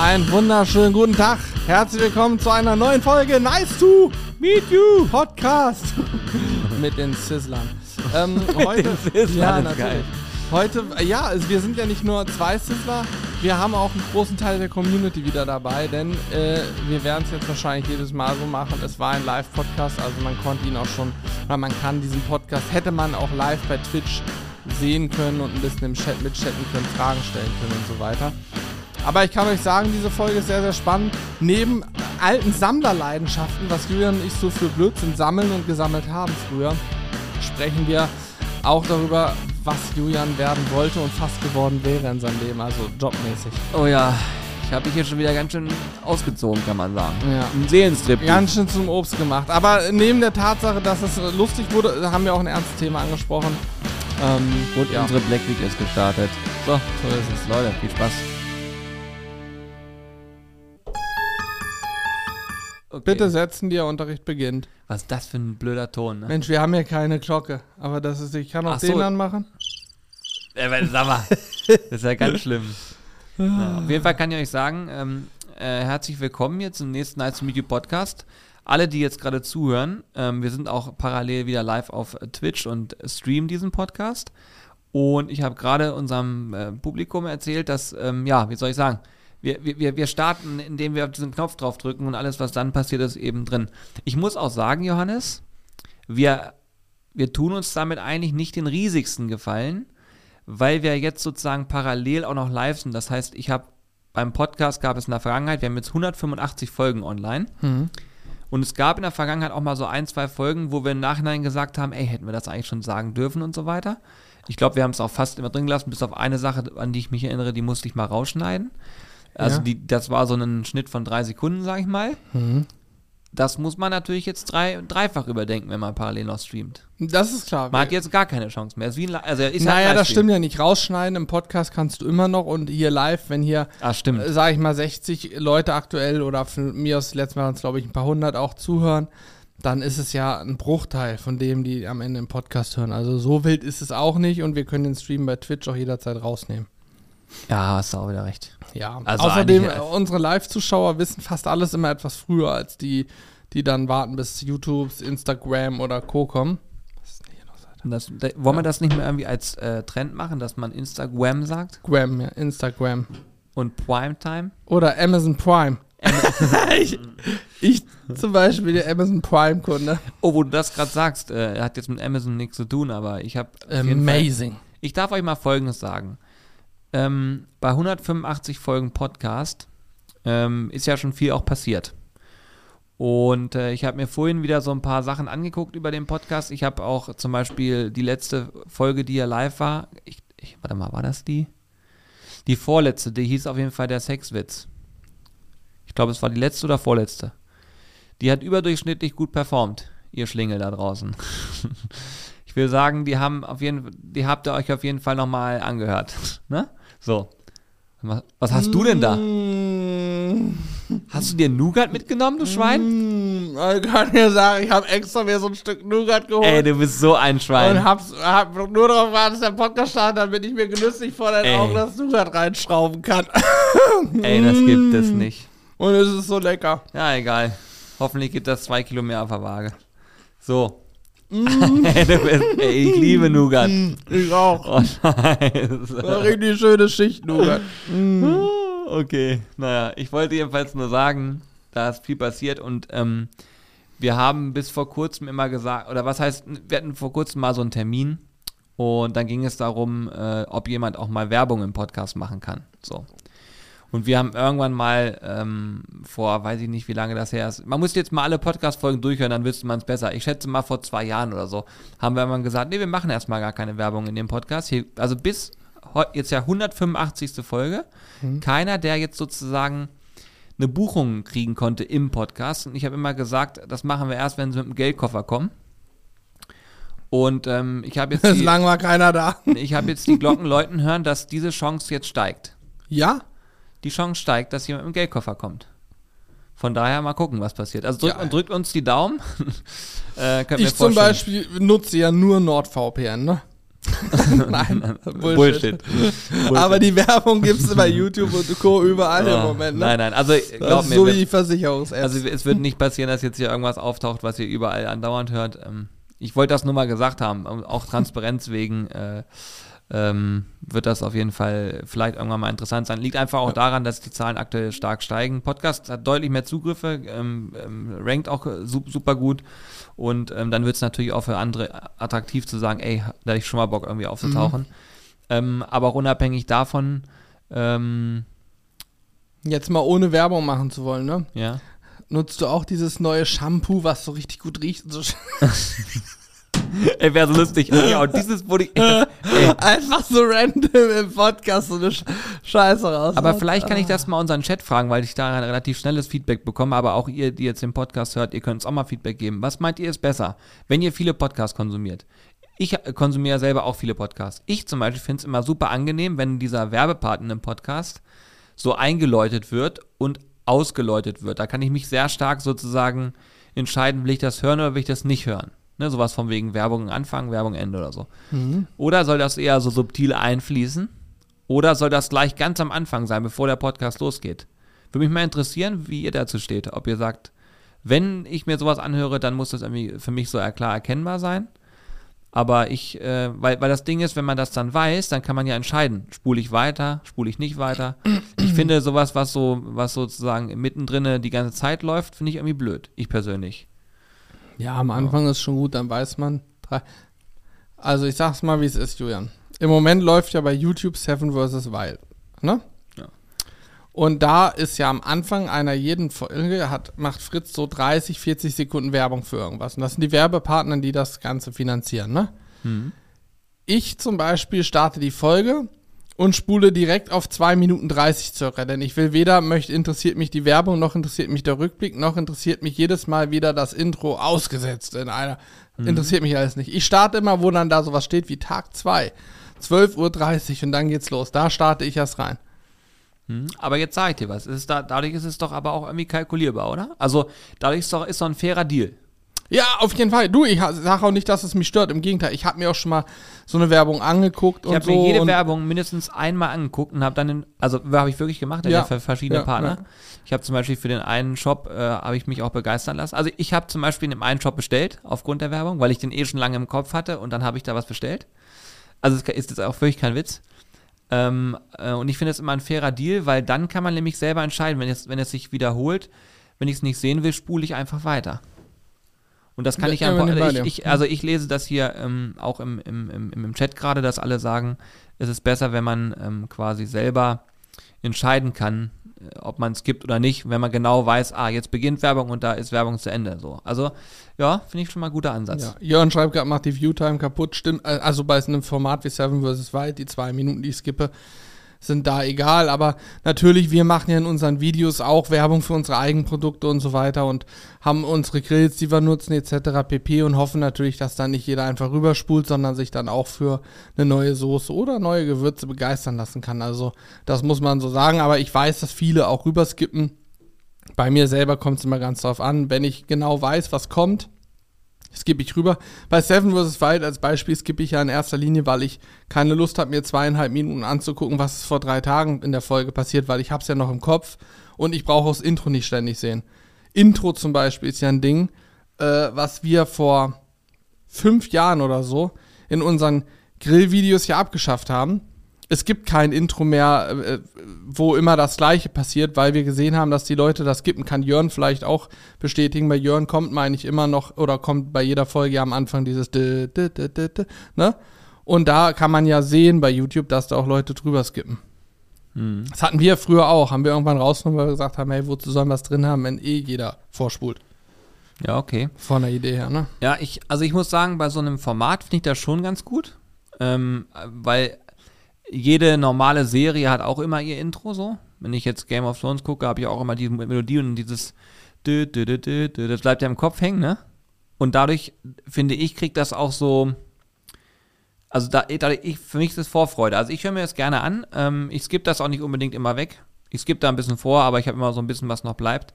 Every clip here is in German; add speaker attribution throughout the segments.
Speaker 1: Einen wunderschönen guten Tag. Herzlich willkommen zu einer neuen Folge Nice to Meet You Podcast mit den Sizzlern. Ähm, heute,
Speaker 2: den Sizzlern,
Speaker 1: ja, natürlich.
Speaker 2: geil.
Speaker 1: Heute, ja, also wir sind ja nicht nur zwei Sizzler, wir haben auch einen großen Teil der Community wieder dabei, denn äh, wir werden es jetzt wahrscheinlich jedes Mal so machen. Es war ein Live-Podcast, also man konnte ihn auch schon, oder man kann diesen Podcast, hätte man auch live bei Twitch sehen können und ein bisschen im Chat mitchatten können, Fragen stellen können und so weiter. Aber ich kann euch sagen, diese Folge ist sehr, sehr spannend. Neben alten Sammlerleidenschaften, was Julian und ich so für Blödsinn sammeln und gesammelt haben früher, sprechen wir auch darüber, was Julian werden wollte und fast geworden wäre in seinem Leben, also jobmäßig.
Speaker 2: Oh ja, ich habe mich hier schon wieder ganz schön ausgezogen, kann man sagen.
Speaker 1: Ja.
Speaker 2: Ein Seelenstrip.
Speaker 1: Ganz schön zum Obst gemacht. Aber neben der Tatsache, dass es lustig wurde, haben wir auch ein ernstes Thema angesprochen. Ähm,
Speaker 2: Und
Speaker 1: ja,
Speaker 2: unsere Black Week ist gestartet. So,
Speaker 1: so ist es.
Speaker 2: Leute, viel Spaß. Okay.
Speaker 1: Bitte setzen, der Unterricht beginnt.
Speaker 2: Was ist das für ein blöder Ton, ne?
Speaker 1: Mensch, wir haben hier keine Glocke, aber das ist, ich kann auch
Speaker 2: Ach
Speaker 1: den
Speaker 2: so.
Speaker 1: anmachen.
Speaker 2: Äh, sag mal, das ist ja ganz schlimm. Ja, auf jeden Fall kann ich euch sagen, ähm, äh, herzlich willkommen hier zum nächsten Nights to Meet You Podcast. Alle, die jetzt gerade zuhören, ähm, wir sind auch parallel wieder live auf Twitch und streamen diesen Podcast. Und ich habe gerade unserem äh, Publikum erzählt, dass, ähm, ja, wie soll ich sagen, wir, wir- wir, starten, indem wir auf diesen Knopf drauf drücken und alles, was dann passiert, ist eben drin. Ich muss auch sagen, Johannes, wir, wir tun uns damit eigentlich nicht den riesigsten Gefallen, weil wir jetzt sozusagen parallel auch noch live sind. Das heißt, ich habe beim Podcast gab es in der Vergangenheit, wir haben jetzt 185 Folgen online. Und es gab in der Vergangenheit auch mal so ein, zwei Folgen, wo wir im Nachhinein gesagt haben, ey, hätten wir das eigentlich schon sagen dürfen und so weiter. Ich glaube, wir haben es auch fast immer drin gelassen, bis auf eine Sache, an die ich mich erinnere, die musste ich mal rausschneiden. Also
Speaker 1: Ja.
Speaker 2: die, das war so ein Schnitt von drei Sekunden, sag ich mal. Das muss man natürlich jetzt drei, dreifach überdenken, wenn man parallel noch streamt.
Speaker 1: Das ist klar.
Speaker 2: Man hat jetzt gar keine Chance mehr. Also ist halt
Speaker 1: naja,
Speaker 2: ein
Speaker 1: das stimmt ja nicht. Rausschneiden im Podcast kannst du immer noch und hier live, wenn hier,
Speaker 2: Ah,
Speaker 1: äh, sag ich mal, 60 Leute aktuell oder von mir aus letztes Mal waren es, glaube ich, ein paar hundert auch zuhören, dann ist es ja ein Bruchteil von dem, die am Ende im Podcast hören. Also so wild ist es auch nicht und wir können den Stream bei Twitch auch jederzeit rausnehmen.
Speaker 2: Ja, hast du auch wieder recht.
Speaker 1: Ja,
Speaker 2: Also
Speaker 1: außerdem, äh, unsere Live-Zuschauer wissen fast alles immer etwas früher als die, die dann warten, bis YouTube, Instagram oder Co. kommen.
Speaker 2: Das, da, wollen wir das nicht mehr irgendwie als äh, Trend machen, dass man Instagram sagt
Speaker 1: Gram, ja, Instagram.
Speaker 2: und Primetime?
Speaker 1: Oder Amazon Prime. ich, ich zum Beispiel der Amazon Prime-Kunde.
Speaker 2: Oh, wo du das gerade sagst, äh, hat jetzt mit Amazon nichts zu tun, aber ich habe
Speaker 1: Amazing.
Speaker 2: Ich darf euch mal Folgendes sagen. Ähm, bei 185 Folgen Podcast ähm, ist ja schon viel auch passiert. Und äh, ich habe mir vorhin wieder so ein paar Sachen angeguckt über den Podcast. Ich habe auch zum Beispiel die letzte Folge, die ja live war. Ich, ich, warte mal, war das die? Die vorletzte, die hieß auf jeden Fall der Sexwitz. Ich glaube, es war die letzte oder vorletzte. Die hat überdurchschnittlich gut performt, ihr Schlingel da draußen. ich will sagen, die haben auf jeden die habt ihr euch auf jeden Fall nochmal angehört. Ne? So. Was, hast du denn da?
Speaker 1: Mm,
Speaker 2: Hast du dir Nougat mitgenommen, du Schwein?
Speaker 1: mm, ich kann dir sagen, ich habe extra mir so ein Stück Nougat geholt.
Speaker 2: Ey, du bist so ein
Speaker 1: und
Speaker 2: Schwein.
Speaker 1: hab's, hab nur darauf gewartet, dass der Podcast startet, damit ich mir genüsslich vor deinen
Speaker 2: Ey.
Speaker 1: Augen das Nougat reinschrauben kann.
Speaker 2: Ey, das gibt es nicht.
Speaker 1: Und es ist so lecker.
Speaker 2: Ja, egal. Hoffentlich gibt das zwei Kilo mehr auf der Waage. So. ey, ich liebe Nougat.
Speaker 1: Ich auch.
Speaker 2: Oh, scheiße.
Speaker 1: Eine richtig schöne Schicht Nougat.
Speaker 2: Okay, naja, ich wollte jedenfalls nur sagen, da ist viel passiert und ähm, wir haben bis vor kurzem immer gesagt, oder was heißt, wir hatten vor kurzem mal so einen Termin und dann ging es darum, äh, ob jemand auch mal Werbung im Podcast machen kann. So. Und wir haben irgendwann mal ähm, vor, weiß ich nicht, wie lange das her ist. Man muss jetzt mal alle Podcast-Folgen durchhören, dann wüsste man es besser. Ich schätze mal vor zwei Jahren oder so, haben wir irgendwann gesagt, nee, wir machen erstmal gar keine Werbung in dem Podcast. Hier, also bis jetzt ja 185. Folge. Keiner, der jetzt sozusagen eine Buchung kriegen konnte im Podcast. Und ich habe immer gesagt, das machen wir erst, wenn sie mit dem Geldkoffer kommen. Und ähm, ich habe jetzt,
Speaker 1: Bislang war keiner da.
Speaker 2: ich habe jetzt die Glocken läuten hören, dass diese Chance jetzt steigt
Speaker 1: Ja?
Speaker 2: Die Chance steigt, dass jemand mit dem Geldkoffer kommt. Von daher mal gucken, was passiert. Also drückt,
Speaker 1: Ja.
Speaker 2: drückt uns die Daumen. äh,
Speaker 1: Ich zum. Beispiel nutze ja nur NordVPN, ne? Nein,
Speaker 2: Bullshit.
Speaker 1: Bullshit. Aber die Werbung gibt es bei YouTube und Co. überall
Speaker 2: Ja.
Speaker 1: im Moment. Ne?
Speaker 2: Nein, nein, also glaub mir,
Speaker 1: so wie die Versicherungs-Apps.
Speaker 2: Also es wird nicht passieren, dass jetzt hier irgendwas auftaucht, was ihr überall andauernd hört. Ähm, ich wollte das nur mal gesagt haben, auch Transparenz wegen äh, ähm, wird das auf jeden Fall vielleicht irgendwann mal interessant sein. Liegt einfach auch daran, dass die Zahlen aktuell stark steigen. Podcast hat deutlich mehr Zugriffe, ähm, ähm, rankt auch äh, su super gut und ähm, dann wird es natürlich auch für andere attraktiv zu sagen, ey, da ich schon mal Bock irgendwie aufzutauchen. Ähm, aber auch unabhängig davon, ähm,
Speaker 1: Jetzt mal ohne Werbung machen zu wollen, ne?
Speaker 2: ja.
Speaker 1: Nutzt du auch dieses neue Shampoo, was so richtig gut riecht? und So
Speaker 2: Ey, wäre so lustig. Ja, und dieses wurde ich. Ey,
Speaker 1: Einfach so random im Podcast so eine Sch Scheiße raus.
Speaker 2: aber vielleicht kann ich das mal unseren Chat fragen, weil ich da ein relativ schnelles Feedback bekomme. Aber auch ihr, die jetzt den Podcast hört, ihr könnt uns auch mal Feedback geben. Was meint ihr ist besser, wenn ihr viele Podcasts konsumiert? Ich konsumiere selber auch viele Podcasts. Ich zum Beispiel finde es immer super angenehm, wenn dieser Werbepart in einem Podcast so eingeläutet wird und ausgeläutet wird. Da kann ich mich sehr stark sozusagen entscheiden, will ich das hören oder will ich das nicht hören. Ne, sowas von wegen Werbung Anfang, Werbung Ende oder so. Oder soll das eher so subtil einfließen? Oder soll das gleich ganz am Anfang sein, bevor der Podcast losgeht? Würde mich mal interessieren, wie ihr dazu steht. Ob ihr sagt, wenn ich mir sowas anhöre, dann muss das irgendwie für mich so klar erkennbar sein. Aber ich, äh, weil, weil das Ding ist, wenn man das dann weiß, dann kann man ja entscheiden, spule ich weiter, spule ich nicht weiter. Ich finde sowas, was so, was sozusagen mittendrin die ganze Zeit läuft, finde ich irgendwie blöd. Ich persönlich.
Speaker 1: Ja, am Anfang ist schon gut, dann weiß man. Also ich sag's mal, wie es ist, Julian. Im Moment läuft ja bei YouTube Seven vs. Wild. Ne?
Speaker 2: Ja.
Speaker 1: Und da ist ja am Anfang einer jeden Folge hat, macht Fritz so 30, 40 Sekunden Werbung für irgendwas. Und das sind die Werbepartner, die das Ganze finanzieren, ne? Ich zum Beispiel starte die Folge und spule direkt auf 2 Minuten 30 circa, denn ich will weder möchte, interessiert mich die Werbung, noch interessiert mich der Rückblick, noch interessiert mich jedes Mal wieder das Intro ausgesetzt in einer. Interessiert mich alles nicht. Ich starte immer, wo dann da sowas steht wie Tag 2, 12.30 Uhr und dann geht's los. Da starte ich erst rein.
Speaker 2: Hm, Aber jetzt sage ich dir was. Ist da, dadurch ist es doch aber auch irgendwie kalkulierbar, oder? Also dadurch ist doch, ist doch ein fairer Deal.
Speaker 1: Ja, auf jeden Fall. Du, ich sage auch nicht, dass es mich stört. Im Gegenteil, ich habe mir auch schon mal so eine Werbung angeguckt
Speaker 2: Ich habe
Speaker 1: so.
Speaker 2: mir jede Werbung mindestens einmal angeguckt und habe dann, in, also habe ich wirklich gemacht,
Speaker 1: Ja.
Speaker 2: für verschiedene
Speaker 1: Ja,
Speaker 2: Partner.
Speaker 1: ja.
Speaker 2: Ich habe zum Beispiel für den einen Shop, äh, habe ich mich auch begeistern lassen. Also ich habe zum Beispiel in dem einen Shop bestellt, aufgrund der Werbung, weil ich den eh schon lange im Kopf hatte und dann habe ich da was bestellt. Also es ist jetzt auch wirklich kein Witz. Ähm, äh, und ich finde es immer ein fairer Deal, weil dann kann man nämlich selber entscheiden, wenn es, wenn es sich wiederholt, wenn ich es nicht sehen will, spule ich einfach weiter. Und das kann ich einfach,
Speaker 1: bin ich
Speaker 2: ich, ich, also ich lese das hier ähm, auch im, im, im, im Chat gerade, dass alle sagen, es ist besser, wenn man ähm, quasi selber entscheiden kann, äh, ob man es gibt oder nicht, wenn man genau weiß, ah, jetzt beginnt Werbung und da ist Werbung zu Ende. So. Also, ja, finde ich schon mal ein guter Ansatz.
Speaker 1: Ja, Jörn schreibt gerade, macht die Viewtime kaputt. Stimmt, äh, also bei einem Format wie Seven vs. Wild, die zwei Minuten, die ich skippe, sind da egal. Aber natürlich, wir machen ja in unseren Videos auch Werbung für unsere Eigenprodukte und so weiter und haben unsere Grills, die wir nutzen, etc. pp. und hoffen natürlich, dass dann nicht jeder einfach rüberspult, sondern sich dann auch für eine neue Soße oder neue Gewürze begeistern lassen kann. Also, das muss man so sagen. Aber ich weiß, dass viele auch rüberskippen. Bei mir selber kommt es immer ganz drauf an, wenn ich genau weiß, was kommt, skippe ich rüber. Bei Seven vs. Wild als Beispiel skippe ich ja in erster Linie, weil ich keine Lust habe, mir zweieinhalb Minuten anzugucken, was ist vor drei Tagen in der Folge passiert, weil ich habe es ja noch im Kopf und ich brauche das Intro nicht ständig sehen. Intro zum Beispiel ist ja ein Ding, äh, was wir vor fünf Jahren oder so in unseren Grillvideos ja abgeschafft haben. Es gibt kein Intro mehr, äh, wo immer das Gleiche passiert, weil wir gesehen haben, dass die Leute das skippen. Kann Jörn vielleicht auch bestätigen. Bei Jörn kommt, meine ich, immer noch, oder kommt bei jeder Folge ja am Anfang dieses d, d, d, d, d, ne? Und da kann man ja sehen bei YouTube, dass da auch Leute drüber skippen.
Speaker 2: Hm.
Speaker 1: Das hatten wir früher auch. Haben wir irgendwann rausgenommen, weil wir gesagt haben, hey, wozu sollen wir es drin haben, wenn eh jeder vorspult.
Speaker 2: ja okay.
Speaker 1: Von der Idee her, ne?
Speaker 2: Ja, ich, also ich muss sagen, bei so einem Format finde ich das schon ganz gut. Ähm, weil jede normale Serie hat auch immer ihr Intro so. Wenn ich jetzt Game of Thrones gucke, habe ich auch immer diese Melodie und dieses dü, dü, dü, das bleibt ja im Kopf hängen, ne? Und dadurch, finde ich, kriegt das auch so. Also da, ich, für mich ist das Vorfreude. Also ich höre mir das gerne an. Ähm, ich skippe das auch nicht unbedingt immer weg. Ich skippe da ein bisschen vor, aber ich habe immer so ein bisschen, was noch bleibt.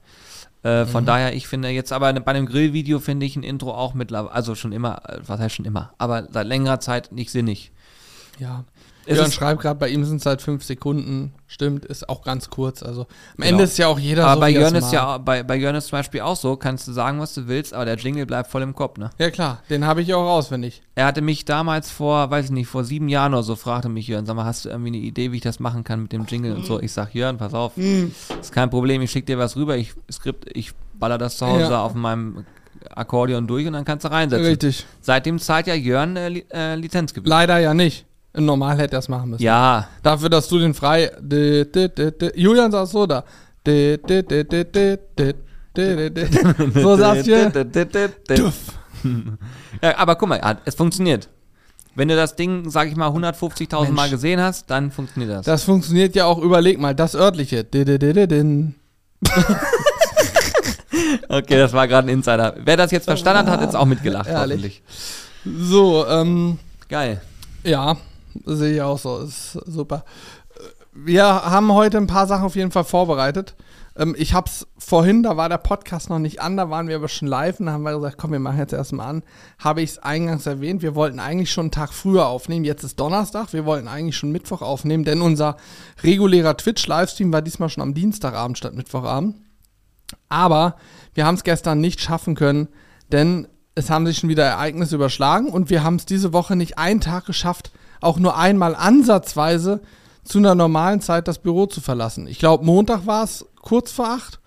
Speaker 2: Äh, von daher, ich finde jetzt aber bei einem Grillvideo finde ich ein Intro auch mittlerweile, also schon immer, äh, was heißt schon immer, aber seit längerer Zeit nicht sinnig.
Speaker 1: Ja.
Speaker 2: Es
Speaker 1: Jörn schreibt gerade, bei ihm sind es halt fünf Sekunden. Stimmt, ist auch ganz kurz. Also am
Speaker 2: Genau.
Speaker 1: Ende ist ja auch jeder
Speaker 2: Aber
Speaker 1: so,
Speaker 2: bei
Speaker 1: wie er's
Speaker 2: Jörn ist ja bei, bei Jörn ist zum Beispiel auch so, kannst du sagen, was du willst, aber der Jingle bleibt voll im Kopf, ne?
Speaker 1: Ja klar, den habe ich auch auswendig.
Speaker 2: Er hatte mich damals vor, weiß ich nicht, vor sieben Jahren oder so, fragte mich Jörn, sag mal, hast du irgendwie eine Idee, wie ich das machen kann mit dem Jingle und so? Ich sag, Jörn, pass auf, ist kein Problem, ich schicke dir was rüber, ich Skript, ich baller das zu Hause
Speaker 1: Ja.
Speaker 2: auf meinem Akkordeon durch und dann kannst du reinsetzen.
Speaker 1: Richtig.
Speaker 2: Seitdem zahlt ja Jörn äh, äh, Lizenzgebühr.
Speaker 1: Leider ja nicht. Normal hätte er es machen müssen.
Speaker 2: Ja.
Speaker 1: Dafür, dass du den frei. Julian saß so da. So saß hier.
Speaker 2: ja, aber guck mal, es funktioniert. Wenn du das Ding, sag ich mal, 150.000 Mal gesehen hast, dann funktioniert das.
Speaker 1: Das funktioniert ja auch, überleg mal, das örtliche.
Speaker 2: okay, das war gerade ein Insider. Wer das jetzt verstanden hat, hat jetzt auch mitgelacht,
Speaker 1: Ehrlich. So, ähm.
Speaker 2: Geil.
Speaker 1: Ja sehe ich auch so. Ist super. Wir haben heute ein paar Sachen auf jeden Fall vorbereitet. Ähm, ich habe es vorhin, da war der Podcast noch nicht an, da waren wir aber schon live und da haben wir gesagt, komm, wir machen jetzt erstmal an. Habe ich es eingangs erwähnt, wir wollten eigentlich schon einen Tag früher aufnehmen. Jetzt ist Donnerstag, wir wollten eigentlich schon Mittwoch aufnehmen, denn unser regulärer Twitch-Livestream war diesmal schon am Dienstagabend statt Mittwochabend. Aber wir haben es gestern nicht schaffen können, denn es haben sich schon wieder Ereignisse überschlagen und wir haben es diese Woche nicht einen Tag geschafft, auch nur einmal ansatzweise zu einer normalen Zeit das Büro zu verlassen. Ich glaube, Montag war es kurz vor acht,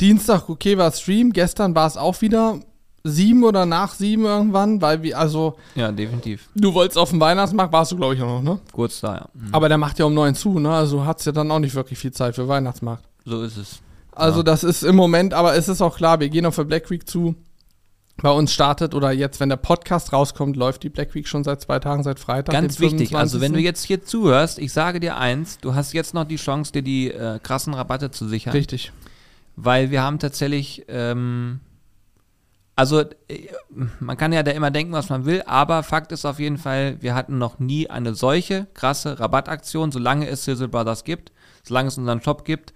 Speaker 1: Dienstag, okay, war Stream, gestern war es auch wieder sieben oder nach sieben irgendwann, weil wir, also,
Speaker 2: Ja, definitiv.
Speaker 1: du wolltest auf dem Weihnachtsmarkt, warst du, glaube ich, auch noch, ne?
Speaker 2: Kurz da, ja. Mhm.
Speaker 1: Aber der macht ja um neun zu, ne? Also hat's ja dann auch nicht wirklich viel Zeit für Weihnachtsmarkt.
Speaker 2: So ist es.
Speaker 1: Also
Speaker 2: Ja.
Speaker 1: das ist im Moment, aber es ist auch klar, wir gehen auf der Black Week zu. Bei uns startet oder jetzt, wenn der Podcast rauskommt, läuft die Black Week schon seit zwei Tagen, seit Freitag.
Speaker 2: Ganz wichtig, also
Speaker 1: 25..
Speaker 2: wenn du jetzt hier zuhörst, ich sage dir eins, du hast jetzt noch die Chance, dir die äh, krassen Rabatte zu sichern.
Speaker 1: Richtig.
Speaker 2: Weil wir haben tatsächlich, ähm, also äh, man kann ja da immer denken, was man will, aber Fakt ist auf jeden Fall, wir hatten noch nie eine solche krasse Rabattaktion, solange es Sizzle Brothers gibt, solange es unseren Shop gibt.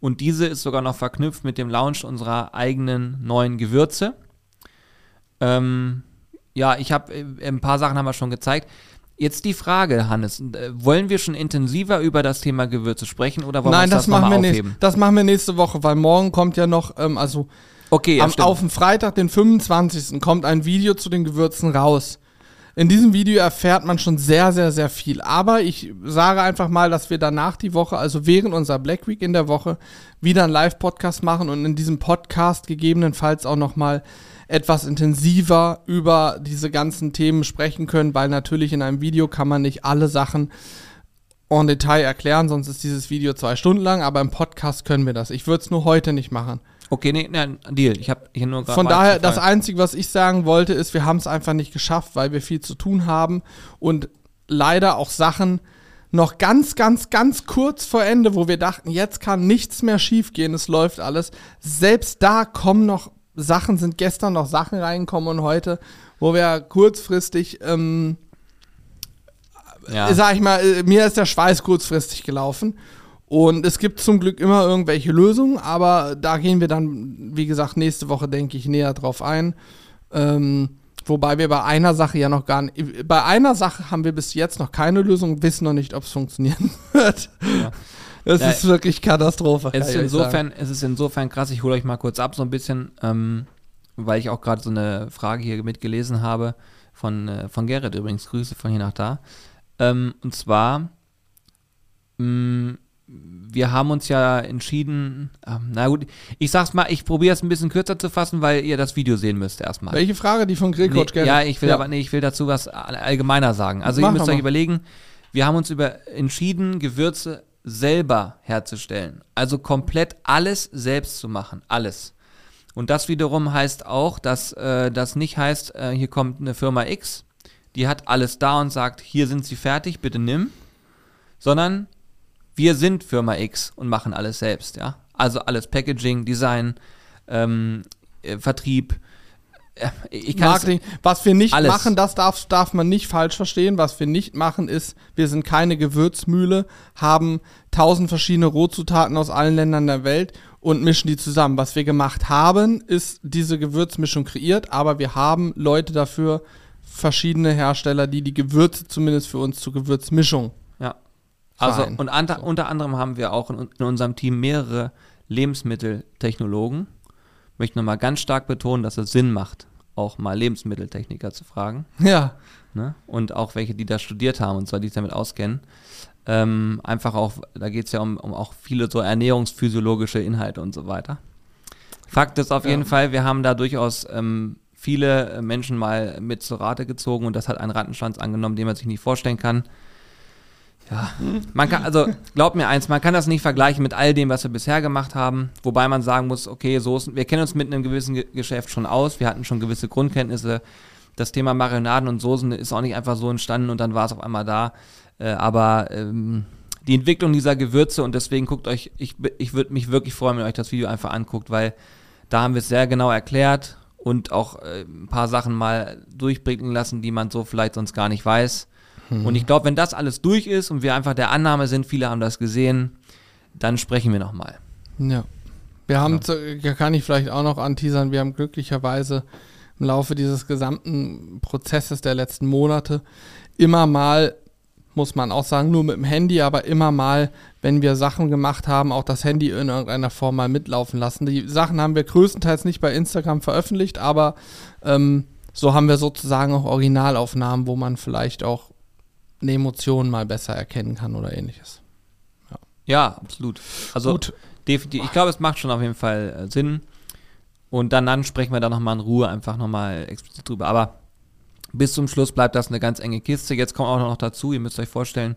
Speaker 2: Und diese ist sogar noch verknüpft mit dem Launch unserer eigenen neuen Gewürze. Ähm, ja, ich habe äh, ein paar Sachen haben wir schon gezeigt. Jetzt die Frage, Hannes, äh, wollen wir schon intensiver über das Thema Gewürze sprechen oder wollen
Speaker 1: Nein,
Speaker 2: wir
Speaker 1: das,
Speaker 2: das,
Speaker 1: machen wir
Speaker 2: mal
Speaker 1: nächst,
Speaker 2: aufheben?
Speaker 1: das machen wir nächste Woche, weil morgen kommt ja noch, ähm, also
Speaker 2: Okay, ja,
Speaker 1: am, auf dem Freitag, den 25. kommt ein Video zu den Gewürzen raus. In diesem Video erfährt man schon sehr, sehr, sehr viel. Aber ich sage einfach mal, dass wir danach die Woche, also während unserer Black Week in der Woche, wieder einen Live-Podcast machen und in diesem Podcast gegebenenfalls auch nochmal etwas intensiver über diese ganzen Themen sprechen können, weil natürlich in einem Video kann man nicht alle Sachen en Detail erklären, sonst ist dieses Video zwei Stunden lang, aber im Podcast können wir das. Ich würde es nur heute nicht machen.
Speaker 2: Okay, nee, nee, Deal. Ich habe hier nur gerade
Speaker 1: Von daher, das Einzige, was ich sagen wollte, ist, wir haben es einfach nicht geschafft, weil wir viel zu tun haben und leider auch Sachen noch ganz, ganz, ganz kurz vor Ende, wo wir dachten, jetzt kann nichts mehr schiefgehen, es läuft alles. Selbst da kommen noch Sachen, sind gestern noch Sachen reingekommen und heute, wo wir kurzfristig, ähm,
Speaker 2: ja.
Speaker 1: sag ich mal, äh, mir ist der Schweiß kurzfristig gelaufen. Und es gibt zum Glück immer irgendwelche Lösungen, aber da gehen wir dann, wie gesagt, nächste Woche, denke ich, näher drauf ein. Ähm, wobei wir bei einer Sache ja noch gar nicht, bei einer Sache haben wir bis jetzt noch keine Lösung, wissen noch nicht, ob es funktionieren wird.
Speaker 2: Ja.
Speaker 1: Das
Speaker 2: Ja,
Speaker 1: ist wirklich Katastrophe.
Speaker 2: Es ist,
Speaker 1: sagen.
Speaker 2: insofern, es ist insofern krass, ich hole euch mal kurz ab, so ein bisschen, ähm, weil ich auch gerade so eine Frage hier mitgelesen habe, von, äh, von Gerrit übrigens, Grüße von hier nach da. Ähm, und zwar, mh, wir haben uns ja entschieden, ähm, na gut, ich sag's mal, ich probiere es ein bisschen kürzer zu fassen, weil ihr das Video sehen müsst erstmal.
Speaker 1: Welche Frage? Die von Grillcoach
Speaker 2: Nee, ja, ich will aber nee, ich will dazu was all- allgemeiner sagen. Also
Speaker 1: Mach
Speaker 2: ihr müsst euch
Speaker 1: mal.
Speaker 2: überlegen, wir haben uns über entschieden, Gewürze selber herzustellen. Also komplett alles selbst zu machen. Alles. Und das wiederum heißt auch, dass äh, das nicht heißt, äh, hier kommt eine Firma X, die hat alles da und sagt, hier sind sie fertig, bitte nimm. Sondern wir sind Firma X und machen alles selbst, ja. Also alles Packaging, Design, ähm, äh, Vertrieb. Äh, ich kann es-
Speaker 1: Marketing. Was wir nicht
Speaker 2: Alles.
Speaker 1: machen, das darf, darf man nicht falsch verstehen. Was wir nicht machen, ist, wir sind keine Gewürzmühle, haben tausend verschiedene Rohzutaten aus allen Ländern der Welt und mischen die zusammen. Was wir gemacht haben, ist diese Gewürzmischung kreiert, aber wir haben Leute dafür verschiedene Hersteller, die die Gewürze zumindest für uns zur Gewürzmischung.
Speaker 2: Ja. Also und unter, unter anderem haben wir auch in, in unserem Team mehrere Lebensmitteltechnologen. Möchte nochmal ganz stark betonen, dass es Sinn macht, auch mal Lebensmitteltechniker zu fragen.
Speaker 1: Ja,
Speaker 2: Ne? Und auch welche, die da studiert haben und zwar die sich damit auskennen. Ähm, einfach auch, da geht es ja um, um auch viele so ernährungsphysiologische Inhalte und so weiter. Fakt ist auf
Speaker 1: Ja.
Speaker 2: jeden Fall, wir haben da durchaus ähm, viele Menschen mal mit zur Rate gezogen und das hat einen Rattenschwanz angenommen, den man sich nicht vorstellen kann. Ja, man kann, also glaub mir eins, man kann das nicht vergleichen mit all dem, was wir bisher gemacht haben, wobei man sagen muss, okay, Soßen, wir kennen uns mit einem gewissen Ge Geschäft schon aus, wir hatten schon gewisse Grundkenntnisse. Das Thema Marinaden und Soßen ist auch nicht einfach so entstanden und dann war es auf einmal da. Äh, aber ähm, die Entwicklung dieser Gewürze und deswegen guckt euch, ich, ich würde mich wirklich freuen, wenn ihr euch das Video einfach anguckt, weil da haben wir es sehr genau erklärt und auch äh, ein paar Sachen mal durchblicken lassen, die man so vielleicht sonst gar nicht weiß. Und ich glaube, wenn das alles durch ist und wir einfach der Annahme sind, viele haben das gesehen, dann sprechen wir nochmal.
Speaker 1: ja. Wir haben, zu, ja, kann ich vielleicht auch noch anteasern, wir haben glücklicherweise im Laufe dieses gesamten Prozesses der letzten Monate immer mal, muss man auch sagen, nur mit dem Handy, aber immer mal, wenn wir Sachen gemacht haben, auch das Handy in irgendeiner Form mal mitlaufen lassen. Die Sachen haben wir größtenteils nicht bei Instagram veröffentlicht, aber ähm, so haben wir sozusagen auch Originalaufnahmen, wo man vielleicht auch eine Emotion mal besser erkennen kann oder ähnliches.
Speaker 2: Ja, absolut. Also
Speaker 1: Gut.
Speaker 2: definitiv, ich glaube, es macht schon auf jeden Fall äh, Sinn. Und dann, dann sprechen wir da nochmal in Ruhe einfach nochmal explizit drüber. Aber bis zum Schluss bleibt das eine ganz enge Kiste. Jetzt kommt auch noch dazu, ihr müsst euch vorstellen,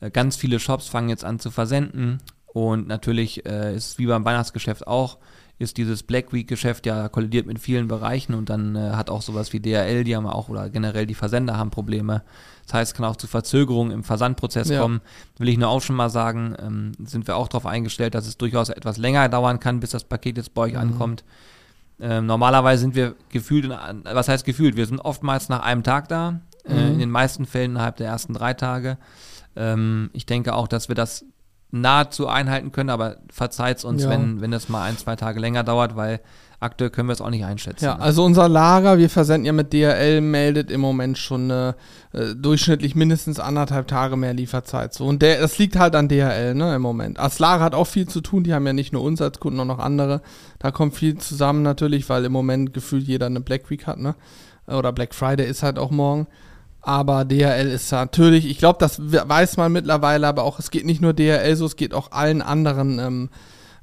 Speaker 2: äh, ganz viele Shops fangen jetzt an zu versenden. Und natürlich äh, ist es wie beim Weihnachtsgeschäft auch, ist dieses Black Week Geschäft ja kollidiert mit vielen Bereichen und dann äh, hat auch sowas wie DHL, die haben auch oder generell die Versender haben Probleme. Das heißt, es kann auch zu Verzögerungen im Versandprozess
Speaker 1: Ja.
Speaker 2: kommen. Will ich nur auch schon mal sagen, ähm, sind wir auch darauf eingestellt, dass es durchaus etwas länger dauern kann, bis das Paket jetzt bei euch ankommt. Ähm, normalerweise sind wir gefühlt, in, was heißt gefühlt? Wir sind oftmals nach einem Tag da, äh,
Speaker 1: Mhm.
Speaker 2: in den meisten Fällen innerhalb der ersten drei Tage. Ähm, ich denke auch, dass wir das nahezu einhalten können, aber verzeiht uns,
Speaker 1: Ja.
Speaker 2: wenn, wenn das mal ein, zwei Tage länger dauert, weil aktuell können wir es auch nicht einschätzen.
Speaker 1: Ja,
Speaker 2: ne?
Speaker 1: also unser Lager, wir versenden ja mit DHL, meldet im Moment schon eine, äh, durchschnittlich mindestens anderthalb Tage mehr Lieferzeit. So. Und der, das liegt halt an DHL, ne, im Moment. Das Lager hat auch viel zu tun, die haben ja nicht nur uns als Kunden, auch noch andere. Da kommt viel zusammen natürlich, weil im Moment gefühlt jeder eine Black Week hat, ne? Oder Black Friday ist halt auch morgen. Aber DHL ist natürlich, ich glaube, das we- weiß man mittlerweile, aber auch, es geht nicht nur DHL so, es geht auch allen anderen ähm,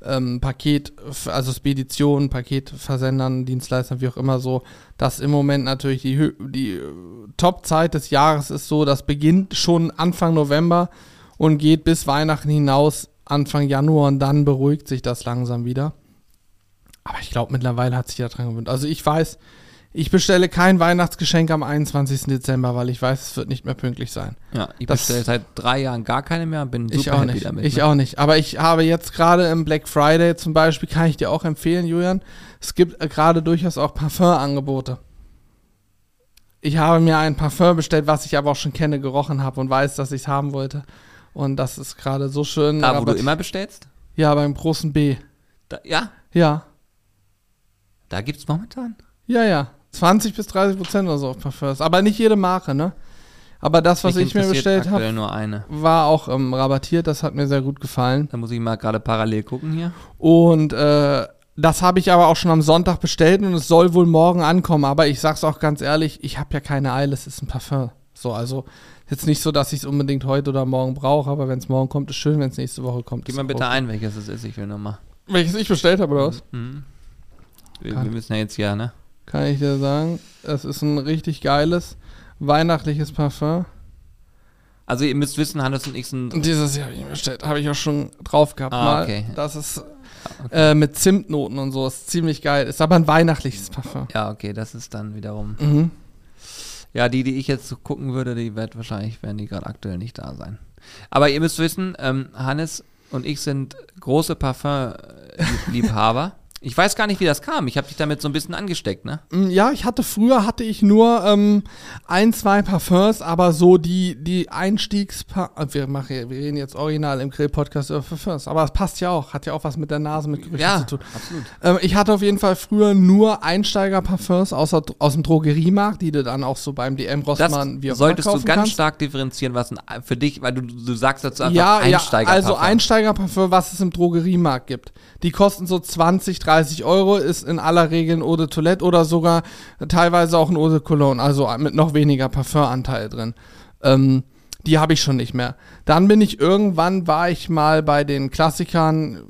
Speaker 1: ähm, Paket, also Speditionen, Paketversendern, Dienstleistern, wie auch immer so, dass im Moment natürlich die, die äh, Top-Zeit des Jahres ist so, das beginnt schon Anfang November und geht bis Weihnachten hinaus, Anfang Januar und dann beruhigt sich das langsam wieder. Aber ich glaube, mittlerweile hat sich ja dran gewöhnt. Also ich weiß, ich bestelle kein Weihnachtsgeschenk am 21. Dezember, weil ich weiß, es wird nicht mehr pünktlich sein.
Speaker 2: ja, ich
Speaker 1: das-
Speaker 2: bestelle seit drei Jahren gar keine mehr und bin super
Speaker 1: Ich auch
Speaker 2: happy
Speaker 1: nicht.
Speaker 2: damit.
Speaker 1: ich
Speaker 2: ne?
Speaker 1: auch nicht. Aber ich habe jetzt gerade im Black Friday zum Beispiel, kann ich dir auch empfehlen, Julian, es gibt äh, gerade durchaus auch Parfumangebote. Ich habe mir ein Parfum bestellt, was ich aber auch schon kenne, gerochen habe und weiß, dass ich es haben wollte. Und das ist gerade so schön.
Speaker 2: Da, wo du immer bestellst?
Speaker 1: Ja, beim großen B.
Speaker 2: Da, ja,
Speaker 1: Ja.
Speaker 2: da gibt es momentan.
Speaker 1: Ja, ja. 20 bis 30 Prozent oder so auf Parfums. Aber nicht jede Marke, ne? Aber das, was ich mir bestellt habe, war auch ähm, rabattiert. Das hat mir sehr gut gefallen.
Speaker 2: Da muss ich mal gerade parallel gucken hier.
Speaker 1: Und äh, das habe ich aber auch schon am Sonntag bestellt und es soll wohl morgen ankommen. Aber ich sag's auch ganz ehrlich, ich habe ja keine Eile, es ist ein Parfum. So, also jetzt nicht so, dass ich es unbedingt heute oder morgen brauche, aber wenn es morgen kommt, ist schön, wenn es nächste Woche kommt.
Speaker 2: Gib
Speaker 1: ist
Speaker 2: mal bitte ein, welches es ist. Ich will nochmal.
Speaker 1: Welches ich bestellt habe, oder was?
Speaker 2: Mhm. Wir, wir müssen ja jetzt ja, ne?
Speaker 1: Kann ich dir sagen. Es ist ein richtig geiles, weihnachtliches Parfum.
Speaker 2: Also ihr müsst wissen, Hannes und ich sind.
Speaker 1: Dieses Jahr habe ich mir bestellt, habe ich auch schon drauf gehabt
Speaker 2: Ah,
Speaker 1: mal.
Speaker 2: okay.
Speaker 1: Das ist äh, mit Zimtnoten und so, ist ziemlich geil. Ist aber ein weihnachtliches Parfum.
Speaker 2: Ja, okay, das ist dann wiederum.
Speaker 1: Mhm.
Speaker 2: Ja, die, die ich jetzt gucken würde, die wird wahrscheinlich, werden die gerade aktuell nicht da sein. Aber ihr müsst wissen, ähm, Hannes und ich sind große Parfum-Liebhaber. Ich weiß gar nicht, wie das kam. Ich habe dich damit so ein bisschen angesteckt, ne?
Speaker 1: Mm, Ja, ich hatte früher hatte ich nur ähm, ein, zwei Parfums, aber so die, die Einstiegs wir machen wir reden jetzt original im Grill-Podcast über Parfums, aber es passt ja auch, hat ja auch was mit der Nase, mit Gerüchen
Speaker 2: Ja,
Speaker 1: zu tun.
Speaker 2: absolut.
Speaker 1: Ähm, ich hatte auf jeden Fall früher nur Einsteiger-Parfums aus, der- aus dem Drogeriemarkt, die du dann auch so beim DM
Speaker 2: Das
Speaker 1: Rossmann wie auch
Speaker 2: solltest du ganz
Speaker 1: kannst.
Speaker 2: stark differenzieren, was ein, für dich, weil du, du sagst dazu einfach
Speaker 1: Ja, ja,
Speaker 2: Einsteiger.
Speaker 1: also Einsteigerparfum, was es im Drogeriemarkt gibt. Die kosten so 20, 30 Euro, ist in aller Regel ein Eau de Toilette oder sogar teilweise auch ein Eau de Cologne, also mit noch weniger Parfumanteil drin. Ähm, die habe ich schon nicht mehr. Dann bin ich irgendwann, war ich mal bei den Klassikern,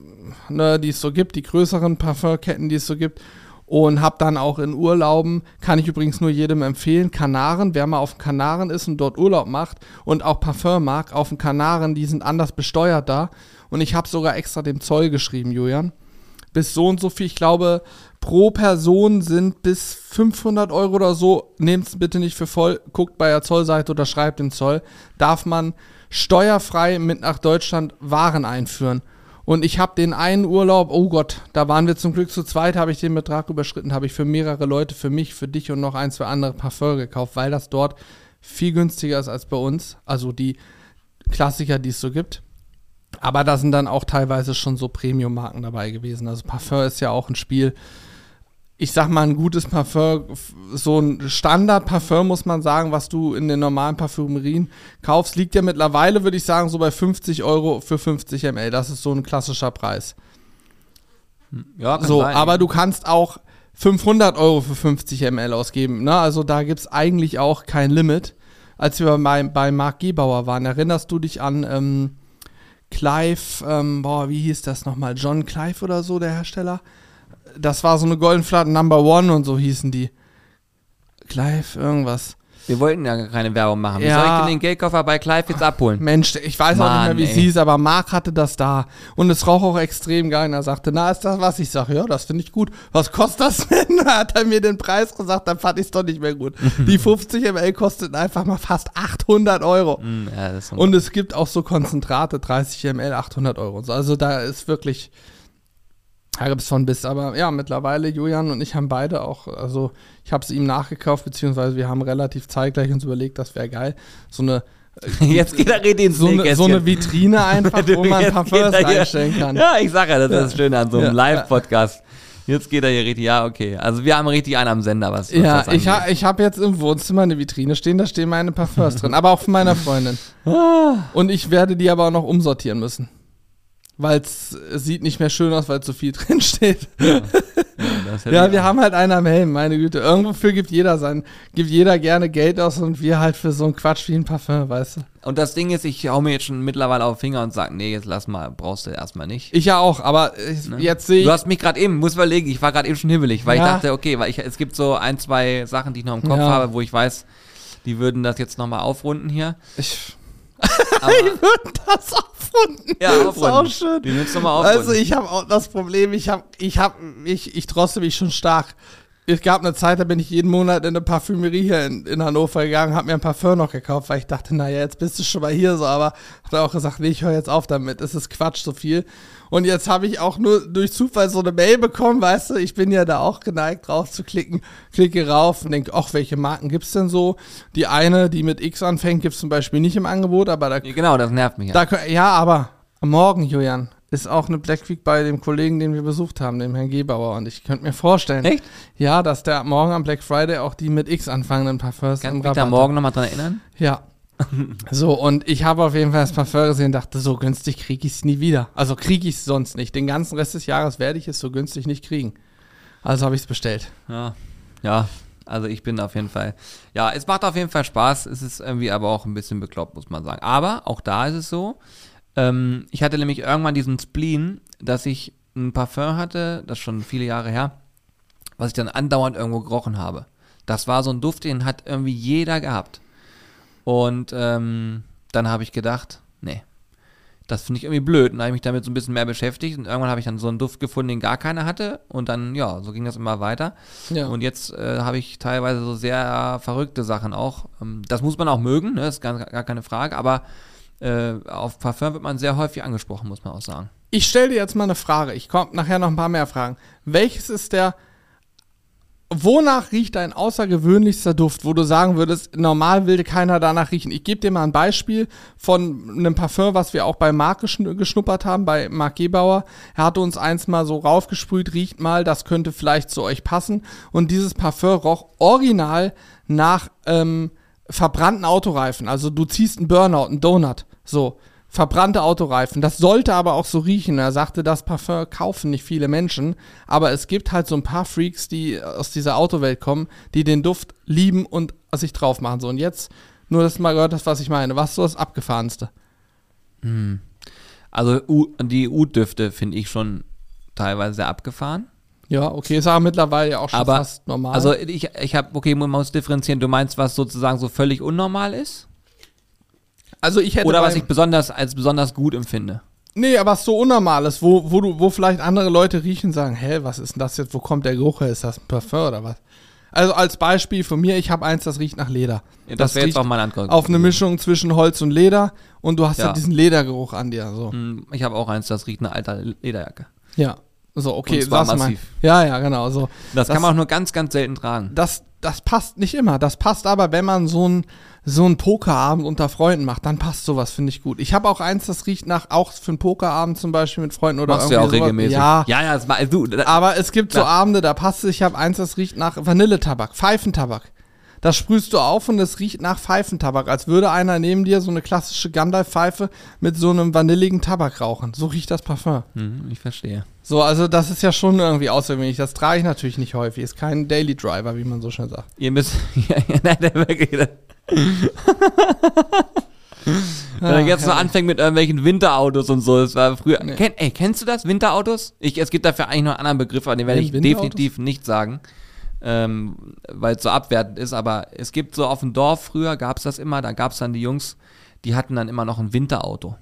Speaker 1: ne, die es so gibt, die größeren Parfumketten, die es so gibt. Und habe dann auch in Urlauben, kann ich übrigens nur jedem empfehlen, Kanaren, wer mal auf den Kanaren ist und dort Urlaub macht und auch Parfum mag, auf den Kanaren, die sind anders besteuert da. Und ich habe sogar extra dem Zoll geschrieben, Julian. Bis so und so viel, ich glaube, pro Person sind bis 500 Euro oder so, nehmt es bitte nicht für voll, guckt bei der Zollseite oder schreibt dem Zoll, darf man steuerfrei mit nach Deutschland Waren einführen. Und ich habe den einen Urlaub, oh Gott, da waren wir zum Glück zu zweit, habe ich den Betrag überschritten, habe ich für mehrere Leute, für mich, für dich und noch ein, zwei andere Parfum gekauft, weil das dort viel günstiger ist als bei uns. Also die Klassiker, die es so gibt. Aber da sind dann auch teilweise schon so Premium-Marken dabei gewesen. Also Parfum ist ja auch ein Spiel. Ich sag mal, ein gutes Parfum, so ein Standard-Parfum, muss man sagen, was du in den normalen Parfümerien kaufst, liegt ja mittlerweile, würde ich sagen, so bei 50 Euro für 50 ml. Das ist so ein klassischer Preis.
Speaker 2: ja, kann
Speaker 1: So,
Speaker 2: sein.
Speaker 1: aber du kannst auch 500 Euro für 50 ml ausgeben. Ne? Also da gibt es eigentlich auch kein Limit. Als wir bei, bei Marc Gebauer waren, erinnerst du dich an ähm, Clive, ähm, boah, wie hieß das nochmal? John Clive oder so, der Hersteller? Das war so eine Goldenflatte Number One und so hießen die. Clive, irgendwas.
Speaker 2: Wir wollten ja gar keine Werbung machen. Wie
Speaker 1: Ja.
Speaker 2: soll ich denn den Geldkoffer bei Clive jetzt abholen?
Speaker 1: Mensch, ich weiß auch nicht
Speaker 2: Mann,
Speaker 1: mehr, wie es hieß, aber Marc hatte das da. Und es roch auch extrem geil. Und er sagte, na, ist das was? Ich sage, ja, das finde ich gut. Was kostet das denn? Da hat er mir den Preis gesagt, dann fand ich es doch nicht mehr gut. Die 50 ml kosteten einfach mal fast 800 Euro.
Speaker 2: Hm, ja,
Speaker 1: Und es gibt auch so Konzentrate, 30 ml, 800 Euro. Also da ist wirklich, da gibt es von bis. Aber ja, mittlerweile, Julian und ich haben beide auch, also ich habe es ihm nachgekauft, beziehungsweise wir haben relativ zeitgleich uns überlegt, das wäre geil. So eine
Speaker 2: Jetzt geht er ins
Speaker 1: so, eine, so eine Vitrine einfach, wo man Parfums reinstellen kann.
Speaker 2: Ja, ich sag ja, das ist das Schöne an so einem
Speaker 1: Ja.
Speaker 2: Live-Podcast. Jetzt geht er hier richtig, ja, okay. Also wir haben richtig einen am Sender, was, was
Speaker 1: Ja,
Speaker 2: das
Speaker 1: ich, ha, ich habe jetzt im Wohnzimmer eine Vitrine stehen, da stehen meine Parfums drin, aber auch von meiner Freundin.
Speaker 2: Ah.
Speaker 1: Und ich werde die aber auch noch umsortieren müssen. Weil es sieht nicht mehr schön aus, weil zu viel drin steht.
Speaker 2: Hätte
Speaker 1: Ja,
Speaker 2: ich
Speaker 1: wir
Speaker 2: auch.
Speaker 1: haben halt einen am Helm, meine Güte. Irgendwofür gibt jeder sein, gibt jeder gerne Geld aus und wir halt für so einen Quatsch wie ein Parfum, weißt du.
Speaker 2: Und das Ding ist, ich hau mir jetzt schon mittlerweile auf den Finger und sag, nee, jetzt lass mal, brauchst du erstmal nicht.
Speaker 1: Ich ja auch, aber ich, jetzt sehe ich.
Speaker 2: Ne? Du hast mich gerade eben, muss überlegen, ich war gerade eben schon hibbelig, weil
Speaker 1: Ja.
Speaker 2: ich dachte, okay, weil ich, es gibt so ein, zwei Sachen, die ich noch im Kopf
Speaker 1: Ja.
Speaker 2: habe, wo ich weiß, die würden das jetzt nochmal aufrunden hier.
Speaker 1: ich
Speaker 2: Aber,
Speaker 1: würde das aufrunden.
Speaker 2: Ja,
Speaker 1: ist
Speaker 2: aufrunden.
Speaker 1: auch schön.
Speaker 2: Die müssen nochmal aufrunden.
Speaker 1: Also ich habe auch das Problem, ich habe, ich habe, ich, ich droste mich schon stark. Es gab eine Zeit, da bin ich jeden Monat in eine Parfümerie hier in, in Hannover gegangen, habe mir ein Parfum noch gekauft, weil ich dachte, naja, jetzt bist du schon mal hier so, aber habe auch gesagt, nee, ich höre jetzt auf damit, es ist Quatsch so viel. Und jetzt habe ich auch nur durch Zufall so eine Mail bekommen, weißt du, ich bin ja da auch geneigt drauf zu klicken, klicke rauf und denke, ach, welche Marken gibt's denn so? Die eine, die mit X anfängt, gibt's zum Beispiel nicht im Angebot, aber da
Speaker 2: genau, das nervt mich ja.
Speaker 1: da, ja, aber morgen, Julian, ist auch eine Black Week bei dem Kollegen, den wir besucht haben, dem Herrn Gebauer. Und ich könnte mir vorstellen,
Speaker 2: Echt?
Speaker 1: ja, dass der morgen am Black Friday auch die mit X anfangenden Parfums
Speaker 2: Kannst
Speaker 1: im
Speaker 2: du mich da morgen nochmal dran erinnern?
Speaker 1: Ja. so, und ich habe auf jeden Fall das Parfum gesehen und dachte, so günstig kriege ich es nie wieder. Also kriege ich es sonst nicht. Den ganzen Rest des Jahres werde ich es so günstig nicht kriegen. Also habe ich es bestellt.
Speaker 2: Ja. Ja, also ich bin auf jeden Fall. Ja, es macht auf jeden Fall Spaß. Es ist irgendwie aber auch ein bisschen bekloppt, muss man sagen. Aber auch da ist es so. Ähm, ich hatte nämlich irgendwann diesen Spleen, dass ich ein Parfum hatte, das ist schon viele Jahre her, was ich dann andauernd irgendwo gerochen habe. Das war so ein Duft, den hat irgendwie jeder gehabt. Und ähm, dann habe ich gedacht, nee, das finde ich irgendwie blöd. Und dann habe ich mich damit so ein bisschen mehr beschäftigt. Und irgendwann habe ich dann so einen Duft gefunden, den gar keiner hatte. Und dann, ja, so ging das immer weiter.
Speaker 1: Ja.
Speaker 2: Und jetzt äh, habe ich teilweise so sehr verrückte Sachen auch. Ähm, das muss man auch mögen, ne? ist gar, gar keine Frage. Aber äh, auf Parfum wird man sehr häufig angesprochen, muss man auch sagen.
Speaker 1: Ich stelle dir jetzt mal eine Frage. Ich komme nachher noch ein paar mehr Fragen. Welches ist der Wonach riecht dein außergewöhnlichster Duft, wo du sagen würdest, normal will keiner danach riechen? Ich gebe dir mal ein Beispiel von einem Parfum, was wir auch bei Marc geschnuppert haben, bei Marc Gebauer. Er hatte uns eins mal so raufgesprüht, riecht mal, das könnte vielleicht zu euch passen. Und dieses Parfum roch original nach ähm, verbrannten Autoreifen. Also du ziehst einen Burnout, einen Donut. So verbrannte Autoreifen. Das sollte aber auch so riechen. Er sagte, das Parfum kaufen nicht viele Menschen, aber es gibt halt so ein paar Freaks, die aus dieser Autowelt kommen, die den Duft lieben und sich drauf machen. So, und jetzt, nur dass du mal gehört hast, was ich meine. Was so das Abgefahrenste?
Speaker 2: Hm. Also U die U-Düfte finde ich schon teilweise sehr abgefahren.
Speaker 1: Ja, okay, ist aber mittlerweile ja auch schon
Speaker 2: aber,
Speaker 1: fast normal.
Speaker 2: Also ich, ich habe, okay, man muss differenzieren. Du meinst, was sozusagen so völlig unnormal ist?
Speaker 1: Also ich hätte
Speaker 2: Oder was ich besonders als besonders gut empfinde.
Speaker 1: Nee, aber was so unnormal ist, wo, wo, du, wo vielleicht andere Leute riechen und sagen, hä, was ist denn das jetzt, wo kommt der Geruch her, ist das ein Parfum oder was? Also als Beispiel von mir, ich habe eins, das riecht nach Leder.
Speaker 2: Ja, das wäre jetzt auch meine Antwort.
Speaker 1: Auf eine Mischung zwischen Holz und Leder und du hast
Speaker 2: Ja.
Speaker 1: ja diesen Ledergeruch an dir. So.
Speaker 2: Hm, Ich habe auch eins, das riecht nach alter Lederjacke.
Speaker 1: Ja. So, okay,
Speaker 2: Und zwar
Speaker 1: sag's mal.
Speaker 2: massiv.
Speaker 1: Ja, ja, genau. So.
Speaker 2: Das,
Speaker 1: Das-
Speaker 2: kann man auch nur ganz, ganz selten tragen.
Speaker 1: Das, das passt nicht immer. Das passt aber, wenn man so ein so einen Pokerabend unter Freunden macht, dann passt sowas, finde ich gut. Ich habe auch eins, das riecht nach, auch für einen Pokerabend zum Beispiel mit Freunden oder
Speaker 2: Machst du ja auch
Speaker 1: irgendwie
Speaker 2: regelmäßig.
Speaker 1: Ja,
Speaker 2: ja, ja das war, du, da,
Speaker 1: Aber es gibt so. Abende, da passt es. Ich habe eins, das riecht nach Vanilletabak, Pfeifentabak. Das sprühst du auf und es riecht nach Pfeifentabak, als würde einer neben dir so eine klassische Gandalf-Pfeife mit so einem vanilligen Tabak rauchen. So riecht das Parfum.
Speaker 2: hm, ich verstehe.
Speaker 1: So, also das ist ja schon irgendwie außergewöhnlich. Das trage ich natürlich nicht häufig. Ist kein Daily Driver, wie man so schön sagt.
Speaker 2: Ihr müsst, ja, ja, nein, der wirklich, Wenn er jetzt noch anfängt mit irgendwelchen Winterautos und so, das war früher.
Speaker 1: Nee.
Speaker 2: Kenn, ey, kennst du das? Winterautos? Ich, es gibt dafür eigentlich noch einen anderen Begriff, aber den werde ich definitiv nicht sagen, ähm, weil es so abwertend ist. Aber es gibt so auf dem Dorf früher, gab es das immer, da gab es dann die Jungs, die hatten dann immer noch ein Winterauto.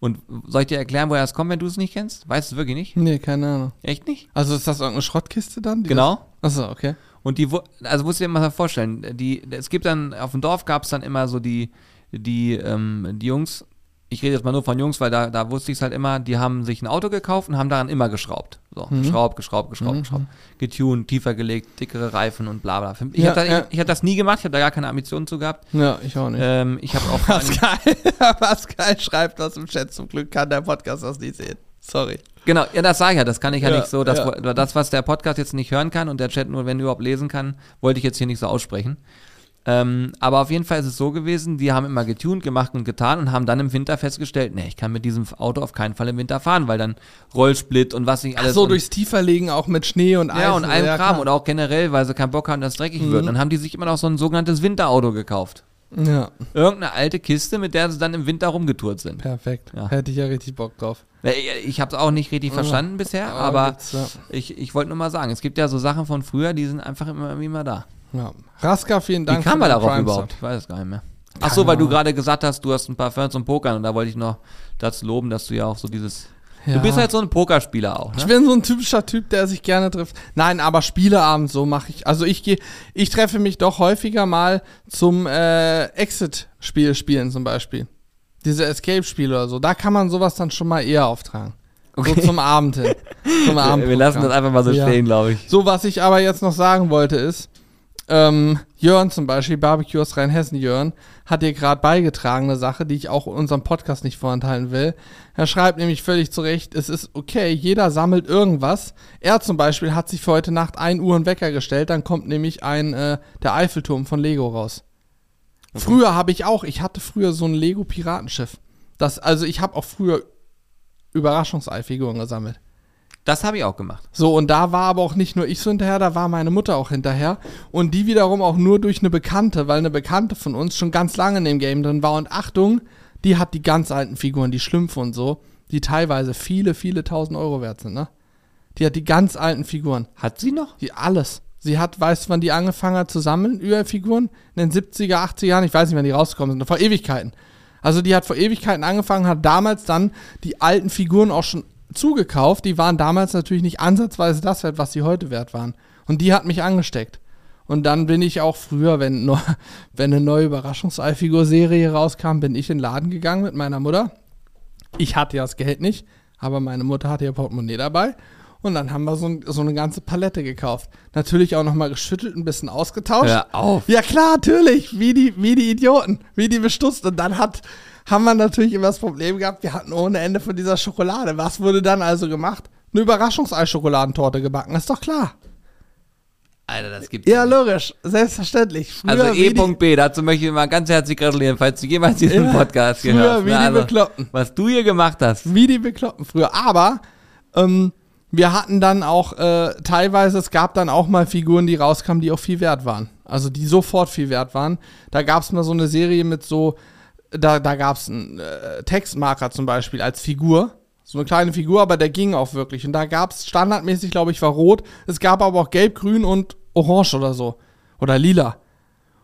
Speaker 2: Und soll ich dir erklären, woher das kommt, wenn du es nicht kennst? Weißt du wirklich nicht?
Speaker 1: Nee, keine Ahnung.
Speaker 2: Echt nicht?
Speaker 1: Also ist das irgendeine Schrottkiste dann?
Speaker 2: Genau.
Speaker 1: Das, achso, okay.
Speaker 2: Und die, also musst du dir mal vorstellen, die, es gibt dann, auf dem Dorf gab es dann immer so die, die, ähm, die Jungs, ich rede jetzt mal nur von Jungs, weil da, da wusste ich es halt immer, die haben sich ein Auto gekauft und haben daran immer geschraubt. So,
Speaker 1: Mhm.
Speaker 2: geschraubt, geschraubt, geschraubt, geschraubt. Getuned, tiefer gelegt, dickere Reifen und bla bla. Ich
Speaker 1: Ja,
Speaker 2: habe da,
Speaker 1: ja.
Speaker 2: hab das nie gemacht, ich habe da gar keine Ambitionen zu gehabt.
Speaker 1: Ja, ich auch nicht.
Speaker 2: Ähm, ich habe auch
Speaker 1: Pascal, Pascal schreibt das im Chat. Zum Glück kann der Podcast das nicht sehen. Sorry.
Speaker 2: Genau, ja, das sage ich ja, das kann ich ja,
Speaker 1: Ja,
Speaker 2: nicht so, das, das, was der Podcast jetzt nicht hören kann und der Chat nur, wenn überhaupt lesen kann, wollte ich jetzt hier nicht so aussprechen. Ähm, aber auf jeden Fall ist es so gewesen, die haben immer getuned, gemacht und getan und haben dann im Winter festgestellt, nee, ich kann mit diesem Auto auf keinen Fall im Winter fahren, weil dann Rollsplit und was nicht alles.
Speaker 1: Ach so, durchs Tieferlegen auch mit Schnee und Eis.
Speaker 2: ja, und allem
Speaker 1: ja,
Speaker 2: Kram und auch generell, weil sie keinen Bock haben, dass es dreckig
Speaker 1: Mhm.
Speaker 2: wird. Dann haben die sich immer noch so ein sogenanntes Winterauto gekauft.
Speaker 1: Ja,
Speaker 2: Irgendeine alte Kiste, mit der sie dann im Winter rumgetourt sind.
Speaker 1: perfekt.
Speaker 2: Ja.
Speaker 1: Hätte ich ja richtig Bock drauf.
Speaker 2: Ich, habe es auch nicht richtig verstanden bisher,
Speaker 1: Ja,
Speaker 2: aber
Speaker 1: gibt's, ja.
Speaker 2: ich, ich wollte nur mal sagen, es gibt ja so Sachen von früher, die sind einfach immer, immer da.
Speaker 1: Ja. Raska, vielen Dank.
Speaker 2: Wie kam
Speaker 1: den
Speaker 2: darauf
Speaker 1: Prime
Speaker 2: überhaupt? Ich weiß es gar nicht mehr. Ach so, weil du gerade gesagt hast, du hast ein Parfum zum Pokern und da wollte ich noch dazu loben, dass du ja auch so dieses.
Speaker 1: Ja.
Speaker 2: Du bist halt so ein Pokerspieler auch,
Speaker 1: Ich
Speaker 2: ne?
Speaker 1: bin so ein typischer Typ, der sich gerne trifft. Nein, aber Spieleabend so mache ich. Also ich gehe, ich treffe mich doch häufiger mal zum äh, Exit-Spiel spielen zum Beispiel. Diese Escape-Spiele oder so. Da kann man sowas dann schon mal eher auftragen.
Speaker 2: Okay.
Speaker 1: So zum Abend hin. Zum
Speaker 2: Wir,
Speaker 1: Abend
Speaker 2: wir lassen das einfach mal so
Speaker 1: Ja.
Speaker 2: stehen, glaube ich.
Speaker 1: So, was ich aber jetzt noch sagen wollte ist, ähm, Jörn zum Beispiel, Barbecue aus Rheinhessen, Jörn, hat dir gerade beigetragen, eine Sache, die ich auch unserem Podcast nicht vorenthalten will. Er schreibt nämlich völlig zu Recht, es ist okay, jeder sammelt irgendwas. Er zum Beispiel hat sich für heute Nacht 1 Uhr einen Wecker gestellt, dann kommt nämlich ein, äh, der Eiffelturm von Lego raus. Früher habe ich auch, ich hatte früher so ein Lego-Piratenschiff. Das, also ich habe auch früher Überraschungseifiguren gesammelt.
Speaker 2: Das habe ich auch gemacht.
Speaker 1: So, und da war aber auch nicht nur ich so hinterher, da war meine Mutter auch hinterher. Und die wiederum auch nur durch eine Bekannte, weil eine Bekannte von uns schon ganz lange in dem Game drin war. Und Achtung, die hat die ganz alten Figuren, die Schlümpfe und so, die teilweise viele, viele tausend Euro wert sind, ne? Die hat die ganz alten Figuren.
Speaker 2: Hat sie noch?
Speaker 1: Die alles. Sie hat, weißt du, wann die angefangen hat zu sammeln, Ü-Figuren? In den 70er, 80er Jahren, ich weiß nicht, wann die rausgekommen sind, vor Ewigkeiten. Also die hat vor Ewigkeiten angefangen, hat damals dann die alten Figuren auch schon zugekauft. Die waren damals natürlich nicht ansatzweise das wert, was sie heute wert waren. Und die hat mich angesteckt. Und dann bin ich auch früher, wenn, neu- wenn eine neue Überraschungseifigur-Serie rauskam, bin ich in den Laden gegangen mit meiner Mutter. Ich hatte ja das Geld nicht, aber meine Mutter hatte ihr Portemonnaie dabei. Und dann haben wir so, ein, so eine ganze Palette gekauft. Natürlich auch nochmal geschüttelt, ein bisschen ausgetauscht.
Speaker 2: Hör auf.
Speaker 1: Ja klar, natürlich, wie die, wie die Idioten, wie die bestutzt. Und dann hat, haben wir natürlich immer das Problem gehabt, wir hatten ohne Ende von dieser Schokolade. Was wurde dann also gemacht? Eine Überraschungsei-Schokoladentorte gebacken, ist doch klar.
Speaker 2: Alter, das gibt's
Speaker 1: Ja, logisch, selbstverständlich. Früher
Speaker 2: Also E.B, dazu möchte ich mal ganz herzlich gratulieren, falls du jemals diesen
Speaker 1: Ja,
Speaker 2: Podcast gehört hast.
Speaker 1: wie
Speaker 2: ne?
Speaker 1: die
Speaker 2: Also,
Speaker 1: Bekloppten.
Speaker 2: was du hier gemacht hast.
Speaker 1: Wie die Bekloppten früher. Aber ähm, wir hatten dann auch äh, teilweise, es gab dann auch mal Figuren, die rauskamen, die auch viel wert waren. Also die sofort viel wert waren. Da gab es mal so eine Serie mit so, da, da gab es einen äh, Textmarker zum Beispiel als Figur. So eine kleine Figur, aber der ging auch wirklich. Und da gab es standardmäßig, glaube ich, war rot. Es gab aber auch gelb, grün und orange oder so. Oder lila.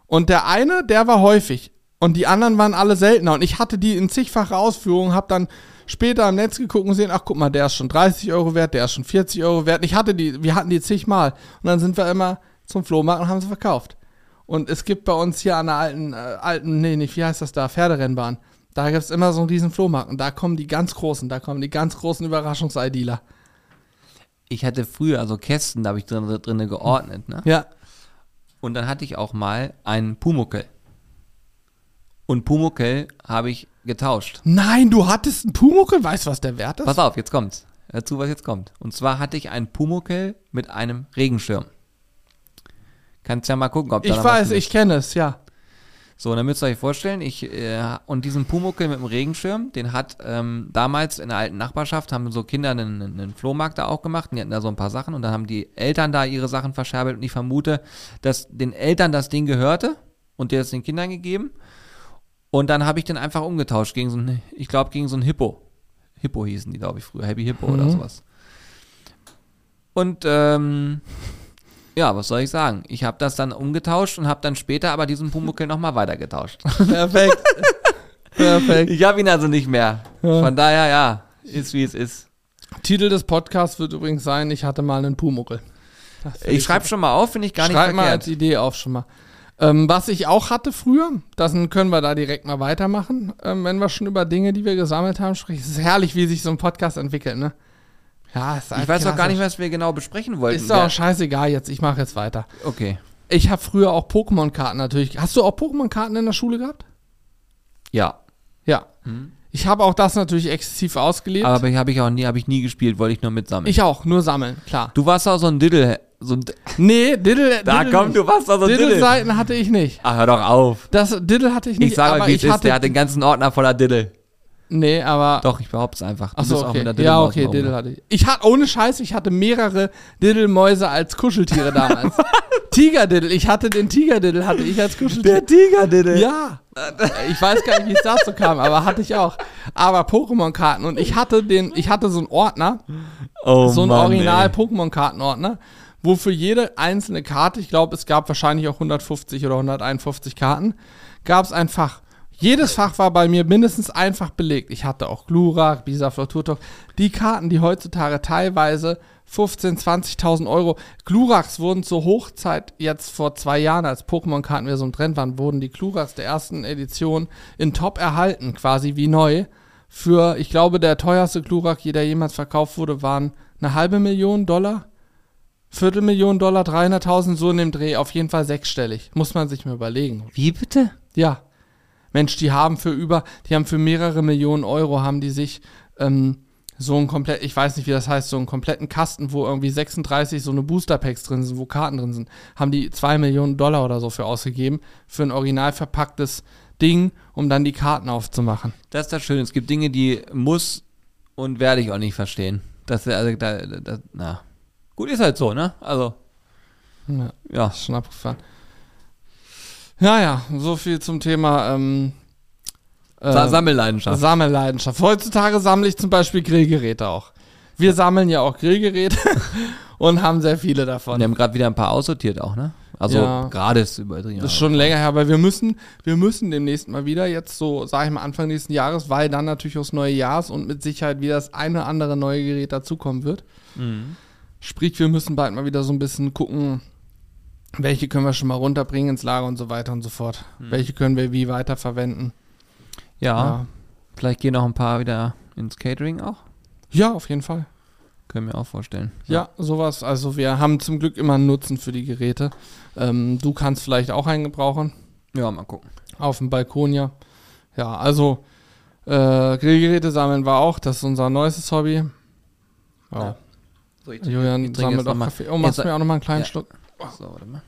Speaker 1: Und der eine, der war häufig. Und die anderen waren alle seltener. Und ich hatte die in zigfache Ausführungen, habe dann später im Netz geguckt und gesehen, ach guck mal, der ist schon 30 Euro wert, der ist schon 40 Euro wert. Ich hatte die, wir hatten die zigmal. Und dann sind wir immer zum Flohmarkt und haben sie verkauft. Und es gibt bei uns hier an der alten, äh, alten, nee, nicht, wie heißt das da, Pferderennbahn. Da gibt es immer so einen riesen Flohmarkt. Und da kommen die ganz großen, da kommen die ganz großen Überraschungsei-Dealer.
Speaker 2: Ich hatte früher also Kästen, da habe ich drin, drinne geordnet, ne?
Speaker 1: Ja.
Speaker 2: Und dann hatte ich auch mal einen Pumuckel. Und Pumuckel habe ich getauscht.
Speaker 1: Nein, du hattest einen Pumuckel, weißt du, was der wert ist?
Speaker 2: Pass auf, jetzt kommt's. Hör zu, was jetzt kommt. Und zwar hatte ich einen Pumuckel mit einem Regenschirm. Kannst ja mal gucken, ob da
Speaker 1: ich weiß, ich kenne es, ja.
Speaker 2: So, dann müsst ihr euch vorstellen, ich, äh, und diesen Pumuckel mit dem Regenschirm, den hat ähm, damals in der alten Nachbarschaft, haben so Kinder einen, einen Flohmarkt da auch gemacht, und die hatten da so ein paar Sachen und dann haben die Eltern da ihre Sachen verscherbelt und ich vermute, dass den Eltern das Ding gehörte und der es den Kindern gegeben und dann habe ich den einfach umgetauscht gegen so ein, ich glaube gegen so ein Hippo. Hippo hießen die, glaube ich, früher, Happy Hippo oder
Speaker 1: Mhm.
Speaker 2: sowas. Und ähm, ja, was soll ich sagen? Ich habe das dann umgetauscht und habe dann später aber diesen Pumuckel nochmal weitergetauscht.
Speaker 1: Perfekt. Perfekt.
Speaker 2: Ich habe ihn also nicht mehr.
Speaker 1: Ja.
Speaker 2: Von daher, ja, ist wie es ist.
Speaker 1: Titel des Podcasts wird übrigens sein, ich hatte mal einen Pumuckel.
Speaker 2: Ich schreibe schon mal auf, finde ich gar nicht
Speaker 1: Schreib mal
Speaker 2: verkehrt.
Speaker 1: als Idee auf schon mal. Ähm, was ich auch hatte früher, das können wir da direkt mal weitermachen, ähm, wenn wir schon über Dinge, die wir gesammelt haben, sprechen. Es ist herrlich, wie sich so ein Podcast entwickelt, ne? Ja, ist
Speaker 2: ich weiß auch gar nicht, was wir genau besprechen wollten.
Speaker 1: Ist doch auch scheißegal jetzt, ich mache jetzt weiter.
Speaker 2: okay.
Speaker 1: Ich habe früher auch Pokémon-Karten natürlich. Hast du auch Pokémon-Karten in der Schule gehabt?
Speaker 2: Ja.
Speaker 1: Ja. Ich habe auch das natürlich exzessiv ausgelebt.
Speaker 2: Aber habe ich auch nie, habe ich nie gespielt, wollte ich nur mitsammeln.
Speaker 1: ich auch, nur sammeln, klar.
Speaker 2: du warst auch so ein Diddle. So ein,
Speaker 1: Nee, Diddle.
Speaker 2: da
Speaker 1: Diddle
Speaker 2: komm, du warst auch so ein Diddle.
Speaker 1: Diddle-Seiten hatte ich nicht.
Speaker 2: Ach, hör doch auf.
Speaker 1: Das Diddle hatte ich nicht.
Speaker 2: Ich sage euch, wie es ist. Der hat den ganzen Ordner voller Diddle.
Speaker 1: Nee, aber.
Speaker 2: Doch, ich behaupte es einfach. Du
Speaker 1: Achso, okay.
Speaker 2: mit der
Speaker 1: ja, okay. Diddle hatte ich. Ich hatte, ohne Scheiß, ich hatte mehrere Diddle-Mäuse als Kuscheltiere damals. Tiger-Diddle, ich hatte den Tiger-Diddle, hatte ich als Kuscheltier.
Speaker 2: Tiger-Diddle.
Speaker 1: Ja. Ich weiß gar nicht, wie es dazu kam, aber hatte ich auch. Aber Pokémon-Karten und ich hatte den, ich hatte so einen Ordner,
Speaker 2: Oh,
Speaker 1: so einen
Speaker 2: Mann,
Speaker 1: original
Speaker 2: ey.
Speaker 1: Pokémon-Kartenordner, wo für jede einzelne Karte, ich glaube, es gab wahrscheinlich auch 150 oder 151 Karten, gab es ein Fach. Jedes Fach war bei mir mindestens einfach belegt. Ich hatte auch Glurak, Bisaflor, Turtok. Die Karten, die heutzutage teilweise 15, 20.000 Euro. Gluraks wurden zur Hochzeit jetzt vor zwei Jahren, als Pokémon-Karten wieder so im Trend waren, wurden die Gluraks der ersten Edition in Top erhalten, quasi wie neu. Für, ich glaube, der teuerste Glurak, der jemals verkauft wurde, waren eine halbe Million Dollar. Viertelmillion Dollar, 300.000, so in dem Dreh, auf jeden Fall sechsstellig. Muss man sich mal überlegen.
Speaker 2: Wie bitte?
Speaker 1: Ja. Mensch, die haben für über, die haben für mehrere Millionen Euro, haben die sich ähm, so einen komplett, ich weiß nicht, wie das heißt, so einen kompletten Kasten, wo irgendwie 36 so eine Booster-Packs drin sind, wo Karten drin sind, haben die zwei Millionen Dollar oder so für ausgegeben, für ein original verpacktes Ding, um dann die Karten aufzumachen.
Speaker 2: Das ist das Schöne. Es gibt Dinge, die muss und werde ich auch nicht verstehen. Das, also, da, da, na. Gut, ist halt so, ne? Also,
Speaker 1: Ja.
Speaker 2: ja.
Speaker 1: schon abgefahren. Ja, ja, so viel zum Thema ähm, äh,
Speaker 2: Sa- Sammelleidenschaft.
Speaker 1: Sammelleidenschaft. Heutzutage sammle ich zum Beispiel Grillgeräte auch. Wir sammeln ja auch Grillgeräte und haben sehr viele davon.
Speaker 2: wir haben gerade wieder ein paar aussortiert auch, ne? Also,
Speaker 1: Ja.
Speaker 2: gerade ist übertrieben.
Speaker 1: Das ist schon länger her, aber wir müssen, wir müssen demnächst mal wieder, jetzt so, sag ich mal, Anfang nächsten Jahres, weil dann natürlich aufs neue Jahres und mit Sicherheit wieder das eine oder andere neue Gerät dazukommen wird.
Speaker 2: Mhm.
Speaker 1: Sprich, wir müssen bald mal wieder so ein bisschen gucken, welche können wir schon mal runterbringen ins Lager und so weiter und so fort. Welche können wir wie weiter verwenden.
Speaker 2: ja, vielleicht gehen noch ein paar wieder ins Catering auch.
Speaker 1: Ja, auf jeden Fall.
Speaker 2: Können wir auch vorstellen.
Speaker 1: Ja, sowas. Also wir haben zum Glück immer einen Nutzen für die Geräte. Ähm, du kannst vielleicht auch einen gebrauchen.
Speaker 2: Ja, mal gucken.
Speaker 1: Auf dem Balkon, ja. Ja, also äh, Grillgeräte sammeln wir auch. Das ist unser neuestes Hobby. Ja.
Speaker 2: Ja. So, ich
Speaker 1: Julian sammelt
Speaker 2: jetzt
Speaker 1: auch Kaffee. Oh, machst
Speaker 2: Jetzt-
Speaker 1: mir auch noch mal einen kleinen
Speaker 2: Ja.
Speaker 1: Schluck.
Speaker 2: So, warte mal.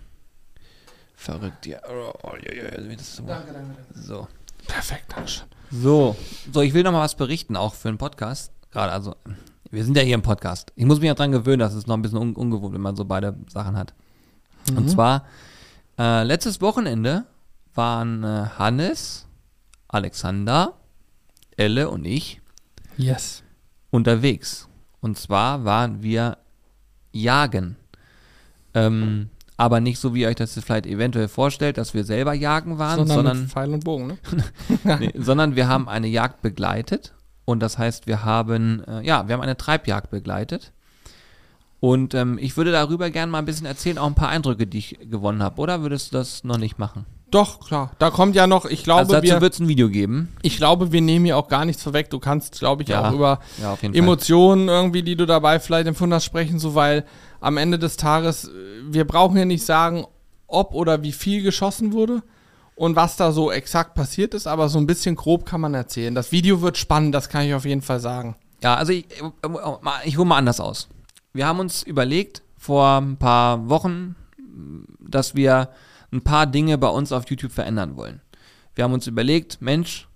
Speaker 2: Verrückt, ja. Oh, oh, ja, ja, ja, das ist so.
Speaker 1: Danke, danke, danke.
Speaker 2: So.
Speaker 1: Perfekt, Dankeschön.
Speaker 2: So, so, ich will noch mal was berichten, auch für einen Podcast. Gerade, also, wir sind ja hier im Podcast. Ich muss mich auch dran gewöhnen, dass es noch ein bisschen un ungewohnt, wenn man so beide Sachen hat. Und
Speaker 1: Mhm.
Speaker 2: zwar, äh, letztes Wochenende waren äh, Hannes, Alexander, Elle und ich
Speaker 1: Yes.
Speaker 2: unterwegs. Und zwar waren wir jagen. Ähm, aber nicht so, wie euch das vielleicht eventuell vorstellt, dass wir selber jagen waren,
Speaker 1: sondern,
Speaker 2: sondern
Speaker 1: Pfeil und Bogen, ne?
Speaker 2: nee, sondern wir haben eine Jagd begleitet und das heißt, wir haben äh, ja, wir haben eine Treibjagd begleitet. Und ähm, ich würde darüber gerne mal ein bisschen erzählen, auch ein paar Eindrücke, die ich gewonnen habe. Oder würdest du das noch nicht machen?
Speaker 1: Doch, klar. Da kommt ja noch, ich glaube,
Speaker 2: also dazu
Speaker 1: wir,
Speaker 2: wird es ein Video geben.
Speaker 1: ich glaube, wir nehmen hier auch gar nichts vorweg. Du kannst, glaube ich,
Speaker 2: Ja,
Speaker 1: auch über
Speaker 2: Ja,
Speaker 1: Emotionen irgendwie, die du dabei vielleicht empfunden hast, sprechen, so weil am Ende des Tages, äh, wir brauchen ja nicht sagen, ob oder wie viel geschossen wurde und was da so exakt passiert ist, aber so ein bisschen grob kann man erzählen. Das Video wird spannend, das kann ich auf jeden Fall sagen.
Speaker 2: Ja, also ich, äh, ich hole mal anders aus. Wir haben uns überlegt vor ein paar Wochen, dass wir ein paar Dinge bei uns auf YouTube verändern wollen. Wir haben uns überlegt, Mensch,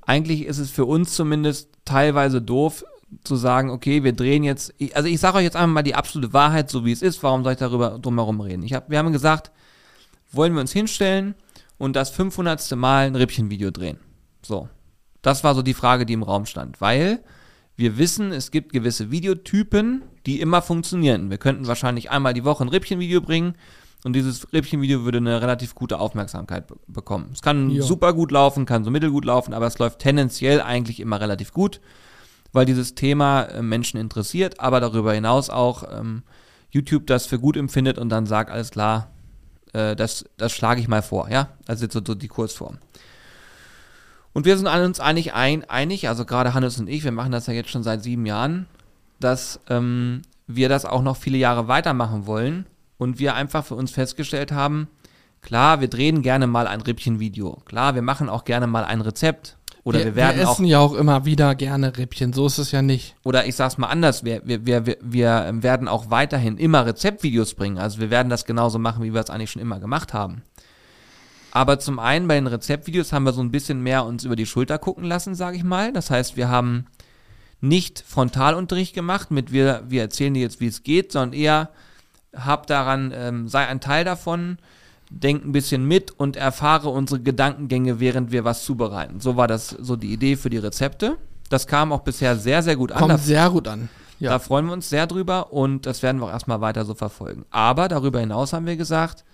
Speaker 2: eigentlich ist es für uns zumindest teilweise doof zu sagen, okay, wir drehen jetzt, also ich sage euch jetzt einfach mal die absolute Wahrheit, so wie es ist, warum soll ich darüber drumherum reden? Ich hab, wir haben gesagt, wollen wir uns hinstellen und das 500. Mal ein Rippchenvideo drehen. So, das war so die Frage, die im Raum stand, weil wir wissen, es gibt gewisse Videotypen, die immer funktionieren. Wir könnten wahrscheinlich einmal die Woche ein Rippchenvideo bringen und dieses Rippchenvideo würde eine relativ gute Aufmerksamkeit be bekommen. Es kann
Speaker 1: Ja.
Speaker 2: super gut laufen, kann so mittelgut laufen, aber es läuft tendenziell eigentlich immer relativ gut, weil dieses Thema äh, Menschen interessiert, aber darüber hinaus auch ähm, YouTube das für gut empfindet und dann sagt, alles klar, äh, das, das schlage ich mal vor, ja? Also jetzt so, so die Kurzform. Und wir sind uns eigentlich ein, einig, also gerade Hannes und ich, wir machen das ja jetzt schon seit sieben Jahren, dass ähm, wir das auch noch viele Jahre weitermachen wollen und wir einfach für uns festgestellt haben, klar, wir drehen gerne mal ein Rippchen-Video, klar, wir machen auch gerne mal ein Rezept oder wir, werden
Speaker 1: wir
Speaker 2: auch
Speaker 1: essen ja auch immer wieder gerne Rippchen, so ist es ja nicht.
Speaker 2: oder ich sag's mal anders, wir, wir, wir, wir, wir ähm, werden auch weiterhin immer Rezeptvideos bringen. Also wir werden das genauso machen, wie wir es eigentlich schon immer gemacht haben. Aber zum einen bei den Rezeptvideos haben wir so ein bisschen mehr uns über die Schulter gucken lassen, sage ich mal. Das heißt, wir haben nicht Frontalunterricht gemacht mit wir, wir erzählen dir jetzt, wie es geht, sondern eher hab daran, ähm, sei ein Teil davon, denk ein bisschen mit und erfahre unsere Gedankengänge, während wir was zubereiten. So war das so die Idee für die Rezepte. Das kam auch bisher sehr, sehr gut an.
Speaker 1: Kommt sehr gut an. Ja.
Speaker 2: da freuen wir uns sehr drüber und das werden wir auch erstmal weiter so verfolgen. Aber darüber hinaus haben wir gesagt,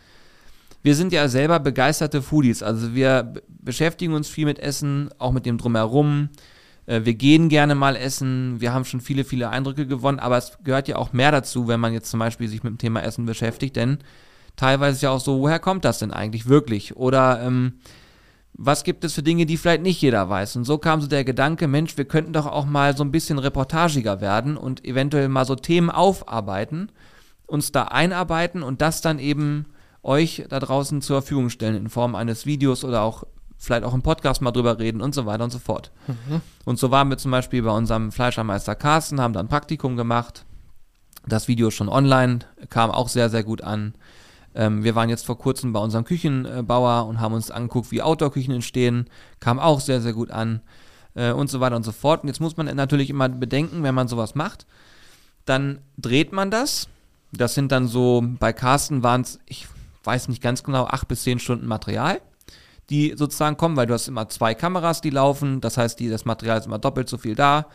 Speaker 2: wir sind ja selber begeisterte Foodies. Also wir beschäftigen uns viel mit Essen, auch mit dem Drumherum. Äh, Wir gehen gerne mal essen. Wir haben schon viele, viele Eindrücke gewonnen. Aber es gehört ja auch mehr dazu, wenn man jetzt zum Beispiel sich mit dem Thema Essen beschäftigt. Denn teilweise ist ja auch so, woher kommt das denn eigentlich wirklich? Oder ähm, was gibt es für Dinge, die vielleicht nicht jeder weiß? Und so kam so der Gedanke, Mensch, wir könnten doch auch mal so ein bisschen reportagiger werden und eventuell mal so Themen aufarbeiten, uns da einarbeiten und das dann eben euch da draußen zur Verfügung stellen in Form eines Videos oder auch vielleicht auch im Podcast mal drüber reden und so weiter und so fort. Und so waren wir zum Beispiel bei unserem Fleischermeister Carsten, haben dann ein Praktikum gemacht. Das Video ist schon online, kam auch sehr, sehr gut an. Ähm, wir waren jetzt vor kurzem bei unserem Küchenbauer und haben uns angeguckt, wie Outdoor-Küchen entstehen. Kam auch sehr, sehr gut an. Äh, und so weiter und so fort. Und jetzt muss man natürlich immer bedenken, wenn man sowas macht, dann dreht man das. Das sind dann so, bei Carsten waren es, ich weiß nicht ganz genau, acht bis zehn Stunden Material, die sozusagen kommen, weil du hast immer zwei Kameras, die laufen. Das heißt, die, das Material ist immer doppelt so viel da.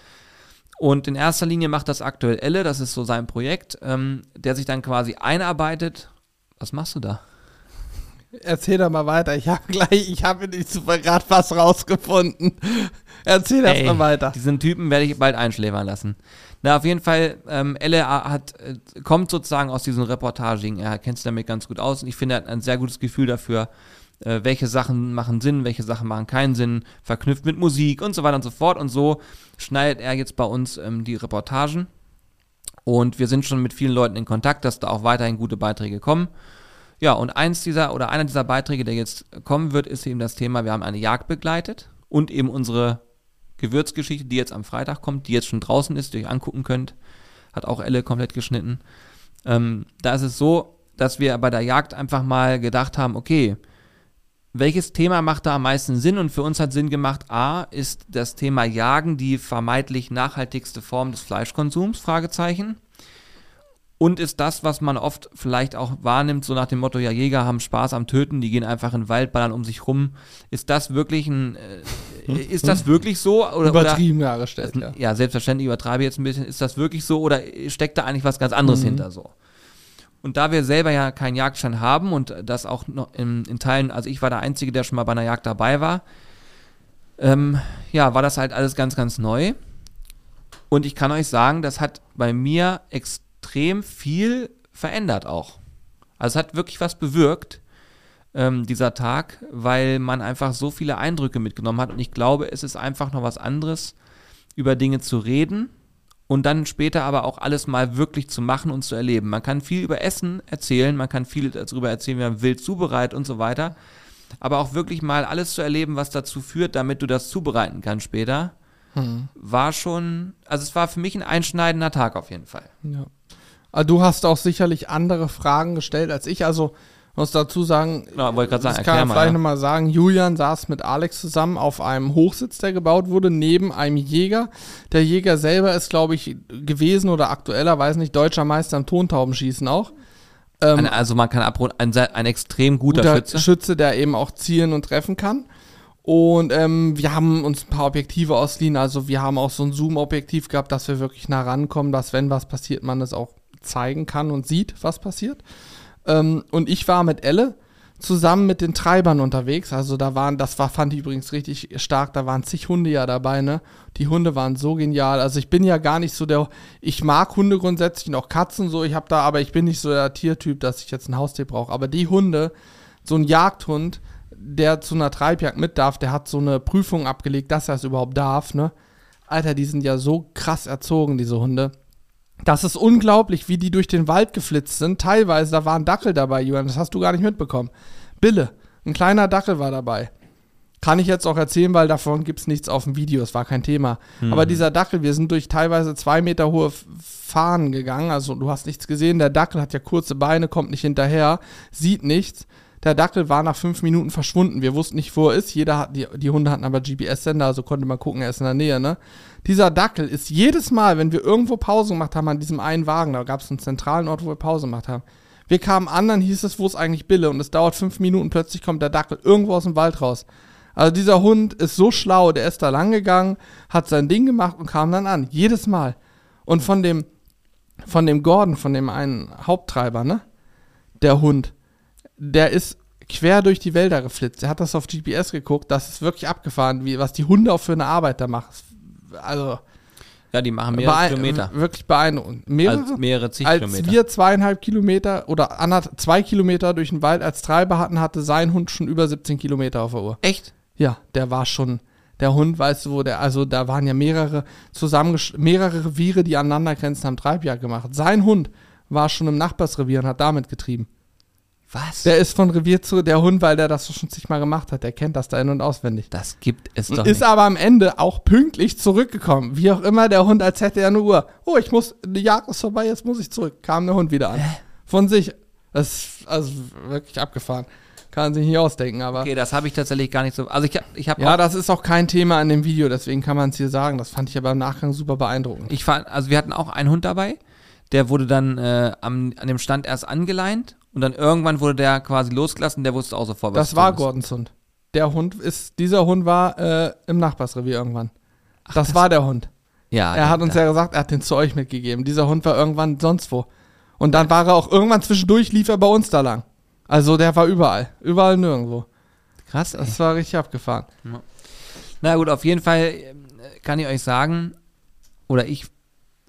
Speaker 2: Und in erster Linie macht das aktuell Elle, das ist so sein Projekt, ähm, der sich dann quasi einarbeitet. Was machst du da?
Speaker 1: Erzähl doch mal weiter. Ich habe gleich, ich habe nicht super gerade was rausgefunden. Erzähl das
Speaker 2: Ey,
Speaker 1: mal weiter.
Speaker 2: Diesen Typen werde ich bald einschläfern lassen. Na, auf jeden Fall, ähm, Elle hat, äh, kommt sozusagen aus diesen Reportagen. Er kennt sich damit ganz gut aus und ich finde, er hat ein sehr gutes Gefühl dafür, äh, welche Sachen machen Sinn, welche Sachen machen keinen Sinn, verknüpft mit Musik und so weiter und so fort. Und so schneidet er jetzt bei uns ähm, die Reportagen. Und wir sind schon mit vielen Leuten in Kontakt, dass da auch weiterhin gute Beiträge kommen. Ja, und eins dieser oder einer dieser Beiträge, der jetzt kommen wird, ist eben das Thema, wir haben eine Jagd begleitet und eben unsere Gewürzgeschichte, die jetzt am Freitag kommt, die jetzt schon draußen ist, die ihr euch angucken könnt. Hat auch Elle komplett geschnitten. Ähm, da ist es so, dass wir bei der Jagd einfach mal gedacht haben, okay, welches Thema macht da am meisten Sinn? Und für uns hat Sinn gemacht, A, ist das Thema Jagen die vermeintlich nachhaltigste Form des Fleischkonsums? Fragezeichen. Und ist das, was man oft vielleicht auch wahrnimmt, so nach dem Motto, ja, Jäger haben Spaß am Töten, die gehen einfach in den Wald, ballern um sich rum. Ist das wirklich ein, äh, ist das wirklich so? Oder,
Speaker 1: Übertrieben dargestellt,
Speaker 2: ja. Ja, selbstverständlich übertreibe ich jetzt ein bisschen. Ist das wirklich so oder steckt da eigentlich was ganz anderes
Speaker 1: Mhm.
Speaker 2: hinter so? Und da wir selber ja keinen Jagdschein haben und das auch noch in, in Teilen, also ich war der Einzige, der schon mal bei einer Jagd dabei war, ähm, ja, war das halt alles ganz, ganz neu. Und ich kann euch sagen, das hat bei mir extrem viel verändert auch. Also es hat wirklich was bewirkt, ähm, dieser Tag, weil man einfach so viele Eindrücke mitgenommen hat. Und ich glaube, es ist einfach noch was anderes, über Dinge zu reden und dann später aber auch alles mal wirklich zu machen und zu erleben. Man kann viel über Essen erzählen, man kann viel darüber erzählen, wie man wild zubereitet und so weiter. Aber auch wirklich mal alles zu erleben, was dazu führt, damit du das zubereiten kannst später, war schon, also es war für mich ein einschneidender Tag auf jeden Fall.
Speaker 1: Ja. Aber du hast auch sicherlich andere Fragen gestellt als ich. Also muss dazu sagen,
Speaker 2: Genau, wollte gerade sagen,
Speaker 1: ich kann ja
Speaker 2: mal.
Speaker 1: vielleicht
Speaker 2: Ja.
Speaker 1: nochmal sagen, Julian saß mit Alex zusammen auf einem Hochsitz, der gebaut wurde, neben einem Jäger. Der Jäger selber ist, glaube ich, gewesen oder aktueller, weiß nicht, deutscher Meister im Tontaubenschießen auch. Ähm,
Speaker 2: Ein, also man kann abrunden, ein, ein extrem guter,
Speaker 1: guter
Speaker 2: Schütze.
Speaker 1: der eben auch zielen und treffen kann. Und ähm, wir haben uns ein paar Objektive ausliehen. Also wir haben auch so ein Zoom-Objektiv gehabt, dass wir wirklich nah rankommen, dass wenn was passiert, man es auch zeigen kann und sieht, was passiert. Ähm, und ich war mit Elle zusammen mit den Treibern unterwegs. Also da waren, das war, fand ich übrigens richtig stark, da waren zig Hunde ja dabei, ne? Die Hunde waren so genial. Also ich bin ja gar nicht so der, ich mag Hunde grundsätzlich und auch Katzen so, ich habe da, aber ich bin nicht so der Tiertyp, dass ich jetzt ein Haustier brauche. Aber die Hunde, so ein Jagdhund, der zu einer Treibjagd mit darf, der hat so eine Prüfung abgelegt, dass er es überhaupt darf, ne? Alter, die sind ja so krass erzogen, diese Hunde. Das ist unglaublich, wie die durch den Wald geflitzt sind. Teilweise, da war ein Dackel dabei, Julian, das hast du gar nicht mitbekommen. Bille, ein kleiner Dackel war dabei. Kann ich jetzt auch erzählen, weil davon gibt es nichts auf dem Video, es war kein Thema. Aber dieser Dackel, wir sind durch teilweise zwei Meter hohe Fahnen gegangen, also du hast nichts gesehen. Der Dackel hat ja kurze Beine, kommt nicht hinterher, sieht nichts. Der Dackel war nach fünf Minuten verschwunden. Wir wussten nicht, wo er ist. Jeder hat, die, die Hunde hatten aber GPS-Sender, also konnte man gucken, er ist in der Nähe, ne? Dieser Dackel ist jedes Mal, wenn wir irgendwo Pause gemacht haben an diesem einen Wagen, da gab es einen zentralen Ort, wo wir Pause gemacht haben. Wir kamen an, dann hieß es, wo ist eigentlich Bille? Und es dauert fünf Minuten, plötzlich kommt der Dackel irgendwo aus dem Wald raus. Also dieser Hund ist so schlau, der ist da lang gegangen, hat sein Ding gemacht und kam dann an. Jedes Mal. Und von dem, von dem Gordon, von dem einen Haupttreiber, ne? Der Hund, der ist quer durch die Wälder geflitzt. Er hat das auf GPS geguckt, das ist wirklich abgefahren, wie, was die Hunde auch für eine Arbeit da machen. Also,
Speaker 2: Ja, die machen mehrere Kilometer.
Speaker 1: wirklich beeindruckend. Mehrere?
Speaker 2: Also mehrere zig
Speaker 1: als
Speaker 2: Kilometer.
Speaker 1: wir zweieinhalb Kilometer oder zwei Kilometer durch den Wald als Treiber hatten, hatte sein Hund schon über 17 Kilometer auf der Uhr.
Speaker 2: Echt?
Speaker 1: Ja, der war schon, der Hund, weißt du, wo der, also da waren ja mehrere zusammengesch mehrere Reviere, die aneinander grenzen, haben Treibjagd gemacht. Sein Hund war schon im Nachbarsrevier und hat damit getrieben.
Speaker 2: Was?
Speaker 1: Der ist von Revier zu, der Hund, weil der das schon zigmal gemacht hat, der kennt das da in- und auswendig.
Speaker 2: das gibt es doch
Speaker 1: Und ist
Speaker 2: nicht.
Speaker 1: aber am Ende auch pünktlich zurückgekommen. Wie auch immer, der Hund, als hätte er eine Uhr. Oh, ich muss, die Jagd ist vorbei, jetzt muss ich zurück. Kam der Hund wieder an. Von sich. Das ist also wirklich abgefahren. Kann sich nicht ausdenken, aber.
Speaker 2: Okay, das habe ich tatsächlich gar nicht so. Also ich, ich habe
Speaker 1: Ja, das ist auch kein Thema in dem Video, deswegen kann man es hier sagen. Das fand ich aber im Nachgang super beeindruckend.
Speaker 2: Ich fand, also wir hatten auch einen Hund dabei, der wurde dann äh, am, an dem Stand erst angeleint und dann irgendwann wurde der quasi losgelassen, der wusste auch sofort, was
Speaker 1: Das war. Gordons Hund. Der Hund ist, dieser Hund war äh, im Nachbarsrevier irgendwann. das, war der Hund.
Speaker 2: Ja,
Speaker 1: Er hat uns
Speaker 2: ja.
Speaker 1: ja gesagt, er hat den zu euch mitgegeben. Dieser Hund war irgendwann sonst wo. Und dann war er auch irgendwann zwischendurch, lief er bei uns da lang. Also der war überall. Überall nirgendwo.
Speaker 2: krass. Ey.
Speaker 1: Das war richtig abgefahren.
Speaker 2: Na gut, auf jeden Fall ähm, kann ich euch sagen, oder ich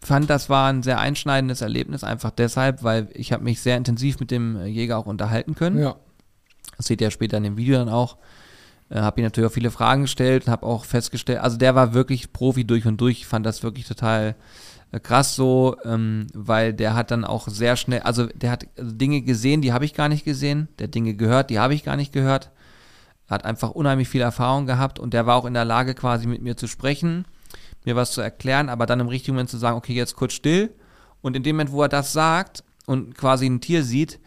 Speaker 2: fand, das war ein sehr einschneidendes Erlebnis, einfach deshalb, weil ich habe mich sehr intensiv mit dem äh, Jäger auch unterhalten können.
Speaker 1: Ja.
Speaker 2: Das seht ihr später in dem Video dann auch. Äh, habe ihm natürlich auch viele Fragen gestellt und habe auch festgestellt, also der war wirklich Profi durch und durch. Ich fand das wirklich total äh, krass so, ähm, weil der hat dann auch sehr schnell, also der hat Dinge gesehen, die habe ich gar nicht gesehen, der hat Dinge gehört, die habe ich gar nicht gehört. Hat einfach unheimlich viel Erfahrung gehabt und der war auch in der Lage, quasi mit mir zu sprechen, mir was zu erklären, aber dann im richtigen Moment zu sagen, okay, jetzt kurz still. Und in dem Moment, wo er das sagt und quasi ein Tier sieht,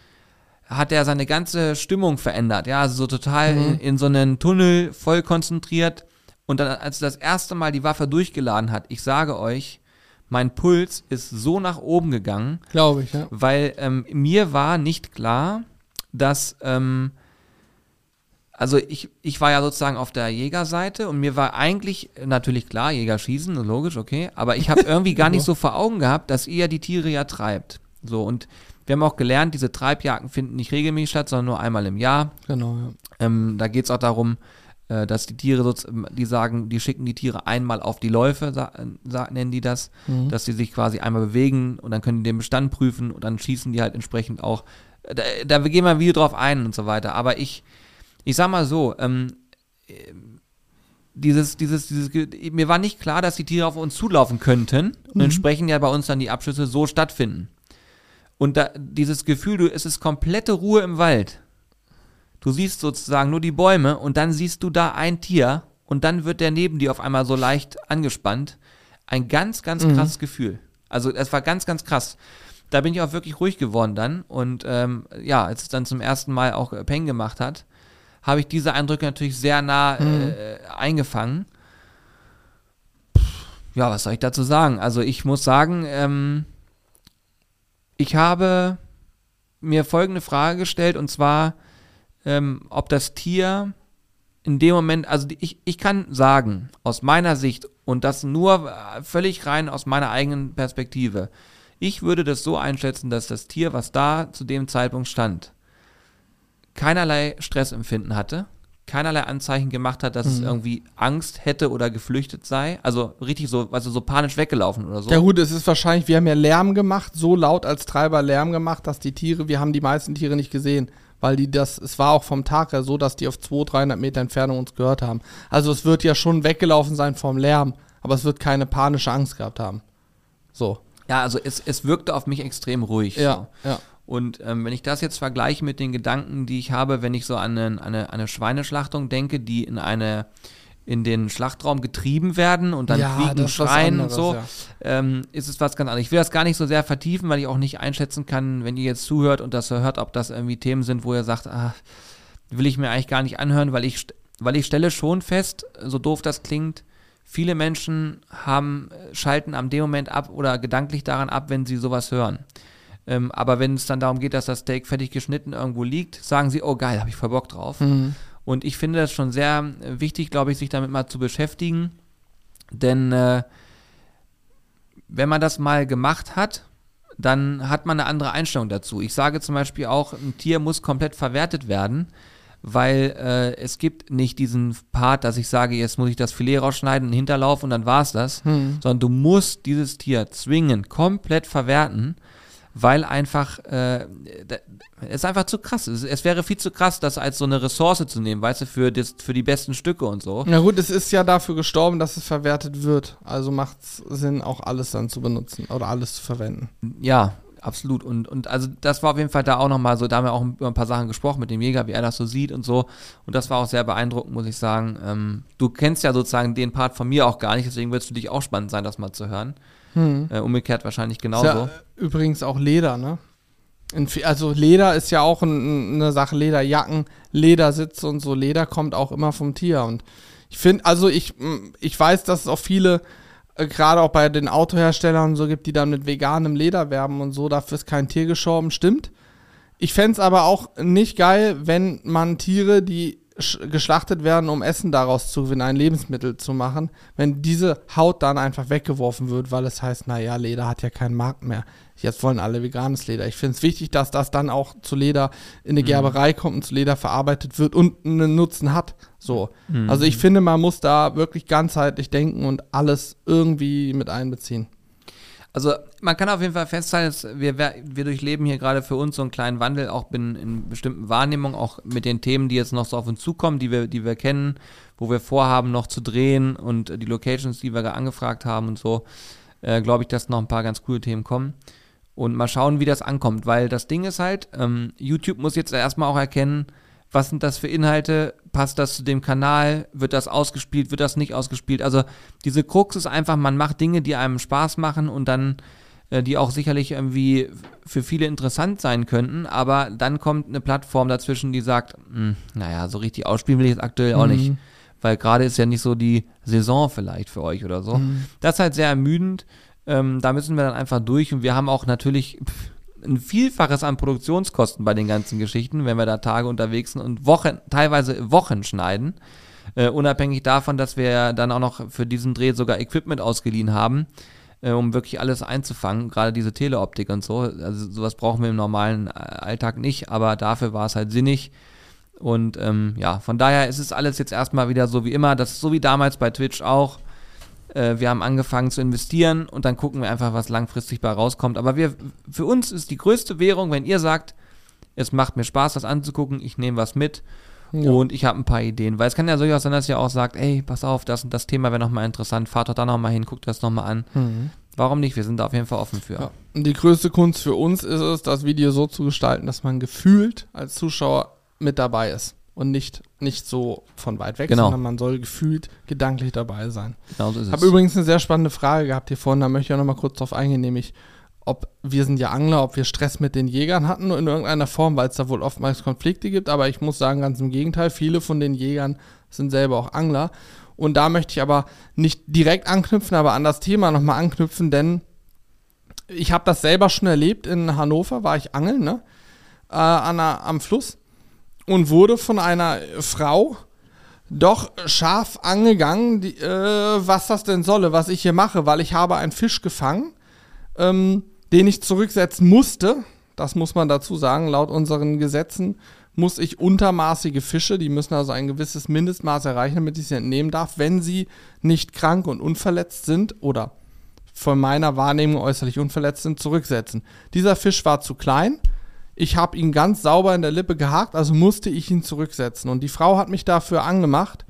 Speaker 2: hat er seine ganze Stimmung verändert. Ja, also so total mhm. in, in so einen Tunnel voll konzentriert. Und dann, als er das erste Mal die Waffe durchgeladen hat, ich sage euch, mein Puls ist so nach oben gegangen.
Speaker 1: Glaube ich, ja.
Speaker 2: Weil ähm, mir war nicht klar, dass, ähm, also ich, ich war ja sozusagen auf der Jägerseite und mir war eigentlich natürlich klar, Jäger schießen, logisch, okay, aber ich habe irgendwie gar nicht so vor Augen gehabt, dass ihr die Tiere ja treibt. So, und wir haben auch gelernt, diese Treibjagden finden nicht regelmäßig statt, sondern nur einmal im Jahr.
Speaker 1: Genau, ja.
Speaker 2: Ähm, da geht es auch darum, äh, dass die Tiere, die sagen, die schicken die Tiere einmal auf die Läufe, nennen die das, mhm. dass sie sich quasi einmal bewegen und dann können die den Bestand prüfen und dann schießen die halt entsprechend auch. Da, da gehen wir ein Video drauf ein und so weiter. Aber ich, ich sag mal so, ähm, dieses, dieses, dieses, mir war nicht klar, dass die Tiere auf uns zulaufen könnten und mhm. entsprechend ja bei uns dann die Abschüsse so stattfinden. Und da, dieses Gefühl, du, es ist komplette Ruhe im Wald. Du siehst sozusagen nur die Bäume und dann siehst du da ein Tier und dann wird der neben dir auf einmal so leicht angespannt. Ein ganz, ganz mhm. krasses Gefühl. Also es war ganz, ganz krass. Da bin ich auch wirklich ruhig geworden dann. Und ähm, ja, als es dann zum ersten Mal auch äh, Peng gemacht hat, habe ich diese Eindrücke natürlich sehr nah mhm. äh, eingefangen. Ja, was soll ich dazu sagen? Also ich muss sagen, ähm, ich habe mir folgende Frage gestellt und zwar, ähm, ob das Tier in dem Moment, also ich, ich kann sagen, aus meiner Sicht und das nur äh, völlig rein aus meiner eigenen Perspektive, ich würde das so einschätzen, dass das Tier, was da zu dem Zeitpunkt stand, keinerlei Stressempfinden hatte, keinerlei Anzeichen gemacht hat, dass mhm. es irgendwie Angst hätte oder geflüchtet sei. Also richtig so, also so panisch weggelaufen oder so.
Speaker 1: Ja gut, es ist wahrscheinlich, wir haben ja Lärm gemacht, so laut als Treiber Lärm gemacht, dass die Tiere, wir haben die meisten Tiere nicht gesehen, weil die das, es war auch vom Tag her so, dass die auf 200, 300 Meter Entfernung uns gehört haben. Also es wird ja schon weggelaufen sein vom Lärm, aber es wird keine panische Angst gehabt haben. So.
Speaker 2: Ja, also es, es wirkte auf mich extrem ruhig.
Speaker 1: Ja, so. ja.
Speaker 2: Und ähm, wenn ich das jetzt vergleiche mit den Gedanken, die ich habe, wenn ich so an eine, eine, eine Schweineschlachtung denke, die in eine in den Schlachtraum getrieben werden und dann ja, quieken, schreien anderes, und so, ja. ähm, ist es was ganz anderes. Ich will das gar nicht so sehr vertiefen, weil ich auch nicht einschätzen kann, wenn ihr jetzt zuhört und das hört, ob das irgendwie Themen sind, wo ihr sagt, ah, will ich mir eigentlich gar nicht anhören, weil ich, weil ich stelle schon fest, so doof das klingt, viele Menschen haben, schalten am dem Moment ab oder gedanklich daran ab, wenn sie sowas hören. Ähm, aber wenn es dann darum geht, dass das Steak fertig geschnitten irgendwo liegt, sagen sie, oh geil, habe ich voll Bock drauf. Mhm. Und ich finde das schon sehr äh, wichtig, glaube ich, sich damit mal zu beschäftigen. Denn äh, wenn man das mal gemacht hat, dann hat man eine andere Einstellung dazu. Ich sage zum Beispiel auch, ein Tier muss komplett verwertet werden, weil äh, es gibt nicht diesen Part, dass ich sage, jetzt muss ich das Filet rausschneiden, einen Hinterlauf und dann war es das, hm. sondern du musst dieses Tier zwingen, komplett verwerten weil einfach äh, es ist einfach zu krass. Es, es, wäre viel zu krass, das als so eine Ressource zu nehmen, weißt du, für, das, für die besten Stücke und so.
Speaker 1: Na gut, es ist ja dafür gestorben, dass es verwertet wird. Also macht es Sinn, auch alles dann zu benutzen oder alles zu verwenden.
Speaker 2: Ja, absolut. Und, und also das war auf jeden Fall da auch nochmal so, da haben wir auch über ein paar Sachen gesprochen mit dem Jäger, wie er das so sieht und so. Und das war auch sehr beeindruckend, muss ich sagen. Ähm, du kennst ja sozusagen den Part von mir auch gar nicht, deswegen wird es für dich auch spannend sein, das mal zu hören. Hm. Äh, umgekehrt wahrscheinlich genauso. Ja,
Speaker 1: übrigens auch Leder, ne? Also Leder ist ja auch ein, eine Sache, Lederjacken, Ledersitze und so. Leder kommt auch immer vom Tier. Und ich finde, also ich, ich weiß, dass es auch viele, äh, gerade auch bei den Autoherstellern und so gibt, die dann mit veganem Leder werben und so, dafür ist kein Tier gestorben, stimmt. Ich fände es aber auch nicht geil, wenn man Tiere, die geschlachtet werden, um Essen daraus zu gewinnen, ein Lebensmittel zu machen, wenn diese Haut dann einfach weggeworfen wird, weil es heißt, naja, Leder hat ja keinen Markt mehr. Jetzt wollen alle veganes Leder. Ich finde es wichtig, dass das dann auch zu Leder in eine mhm. Gerberei kommt und zu Leder verarbeitet wird und einen Nutzen hat. So. Mhm. Also ich finde, man muss da wirklich ganzheitlich denken und alles irgendwie mit einbeziehen.
Speaker 2: Also man kann auf jeden Fall festhalten, dass wir, wir durchleben hier gerade für uns so einen kleinen Wandel, auch in, in bestimmten Wahrnehmungen, auch mit den Themen, die jetzt noch so auf uns zukommen, die wir, die wir kennen, wo wir vorhaben noch zu drehen und die Locations, die wir angefragt haben und so, äh, glaube ich, dass noch ein paar ganz coole Themen kommen. Und mal schauen, wie das ankommt, weil das Ding ist halt, ähm, YouTube muss jetzt erstmal auch erkennen, was sind das für Inhalte, passt das zu dem Kanal, wird das ausgespielt, wird das nicht ausgespielt. Also diese Krux ist einfach, man macht Dinge, die einem Spaß machen und dann, äh, die auch sicherlich irgendwie für viele interessant sein könnten, aber dann kommt eine Plattform dazwischen, die sagt, mh, hm, naja, so richtig ausspielen will ich jetzt aktuell auch mhm. nicht. Weil gerade ist ja nicht so die Saison vielleicht für euch oder so. Mhm. Das ist halt sehr ermüdend. Ähm, da müssen wir dann einfach durch und wir haben auch natürlich pff, ein Vielfaches an Produktionskosten bei den ganzen Geschichten, wenn wir da Tage unterwegs sind und Wochen, teilweise Wochen schneiden. Äh, unabhängig davon, dass wir dann auch noch für diesen Dreh sogar Equipment ausgeliehen haben, äh, um wirklich alles einzufangen, gerade diese Teleoptik und so. Also sowas brauchen wir im normalen äh, Alltag nicht, aber dafür war es halt sinnig. Und ähm, ja, von daher ist es alles jetzt erstmal wieder so wie immer. Das ist so wie damals bei Twitch auch. Äh, wir haben angefangen zu investieren und dann gucken wir einfach, was langfristig bei rauskommt. Aber wir, für uns ist die größte Währung, wenn ihr sagt, es macht mir Spaß, das anzugucken, ich nehme was mit ja. und ich habe ein paar Ideen. Weil es kann ja durchaus sein, dass ihr auch sagt, ey, pass auf, das und das Thema wäre nochmal interessant, fahrt doch da nochmal hin, guckt das nochmal an. Mhm. Warum nicht? Wir sind da auf jeden Fall offen für. Ja.
Speaker 1: Die größte Kunst für uns ist es, das Video so zu gestalten, dass man gefühlt als Zuschauer mit dabei ist und nicht, nicht so von weit weg,
Speaker 2: genau.
Speaker 1: sondern man soll gefühlt gedanklich dabei sein. Genau so ist habe übrigens eine sehr spannende Frage gehabt hier vorhin, da möchte ich auch noch mal kurz drauf eingehen, nämlich ob wir sind ja Angler, ob wir Stress mit den Jägern hatten in irgendeiner Form, weil es da wohl oftmals Konflikte gibt, aber ich muss sagen, ganz im Gegenteil, viele von den Jägern sind selber auch Angler. Und da möchte ich aber nicht direkt anknüpfen, aber an das Thema nochmal anknüpfen, denn ich habe das selber schon erlebt. In Hannover war ich angeln, ne? Äh, an, am Fluss und wurde von einer Frau doch scharf angegangen, die, äh, was das denn solle, was ich hier mache, weil ich habe einen Fisch gefangen, ähm, den ich zurücksetzen musste. Das muss man dazu sagen, laut unseren Gesetzen muss ich untermaßige Fische, die müssen also ein gewisses Mindestmaß erreichen, damit ich sie entnehmen darf, wenn sie nicht krank und unverletzt sind oder von meiner Wahrnehmung äußerlich unverletzt sind, zurücksetzen. Dieser Fisch war zu klein, ich habe ihn ganz sauber in der Lippe gehakt, also musste ich ihn zurücksetzen. Und die Frau hat mich dafür angemacht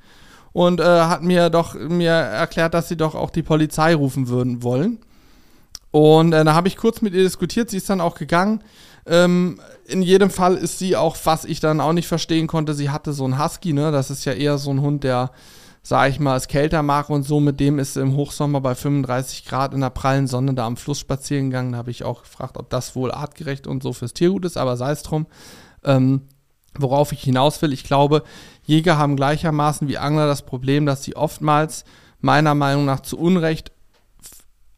Speaker 1: und äh, hat mir doch mir erklärt, dass sie doch auch die Polizei rufen würden wollen. Und äh, da habe ich kurz mit ihr diskutiert, sie ist dann auch gegangen. Ähm, in jedem Fall ist sie auch, was ich dann auch nicht verstehen konnte, sie hatte so einen Husky, ne? Das ist ja eher so ein Hund, der sag ich mal, es kälter mag und so. Mit dem ist im Hochsommer bei 35 Grad in der prallen Sonne da am Fluss spazieren gegangen. Da habe ich auch gefragt, ob das wohl artgerecht und so fürs Tiergut ist, aber sei es drum. Ähm, worauf ich hinaus will, ich glaube, Jäger haben gleichermaßen wie Angler das Problem, dass sie oftmals meiner Meinung nach zu Unrecht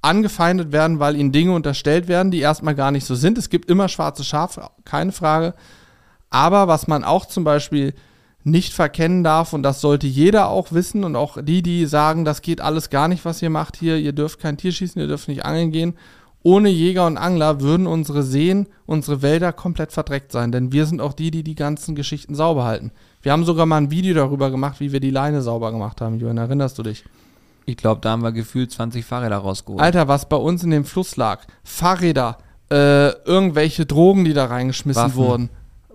Speaker 1: angefeindet werden, weil ihnen Dinge unterstellt werden, die erstmal gar nicht so sind. Es gibt immer schwarze Schafe, keine Frage. Aber was man auch zum Beispiel nicht verkennen darf und das sollte jeder auch wissen und auch die, die sagen, das geht alles gar nicht, was ihr macht hier, ihr dürft kein Tier schießen, ihr dürft nicht angeln gehen. Ohne Jäger und Angler würden unsere Seen, unsere Wälder komplett verdreckt sein, denn wir sind auch die, die die ganzen Geschichten sauber halten. Wir haben sogar mal ein Video darüber gemacht, wie wir die Leine sauber gemacht haben. Johann, erinnerst du dich?
Speaker 2: Ich glaube, da haben wir gefühlt 20 Fahrräder rausgeholt.
Speaker 1: Alter, was bei uns in dem Fluss lag. Fahrräder, äh, irgendwelche Drogen, die da reingeschmissen Waffen. wurden.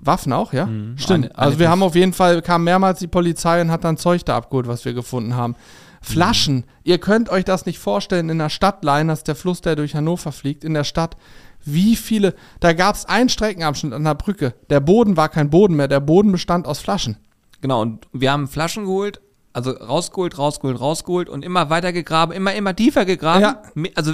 Speaker 1: Waffen auch, ja? Mhm. Stimmt. Eine, eine also wir haben auf jeden Fall, kam mehrmals die Polizei und hat dann Zeug da abgeholt, was wir gefunden haben. Flaschen. Mhm. Ihr könnt euch das nicht vorstellen in der Stadtline, das ist der Fluss, der durch Hannover fliegt, in der Stadt. Wie viele, da gab es einen Streckenabschnitt an der Brücke. Der Boden war kein Boden mehr, der Boden bestand aus Flaschen.
Speaker 2: Genau, und wir haben Flaschen geholt, also rausgeholt, rausgeholt, rausgeholt und immer weiter gegraben, immer, immer tiefer gegraben. Ja. Also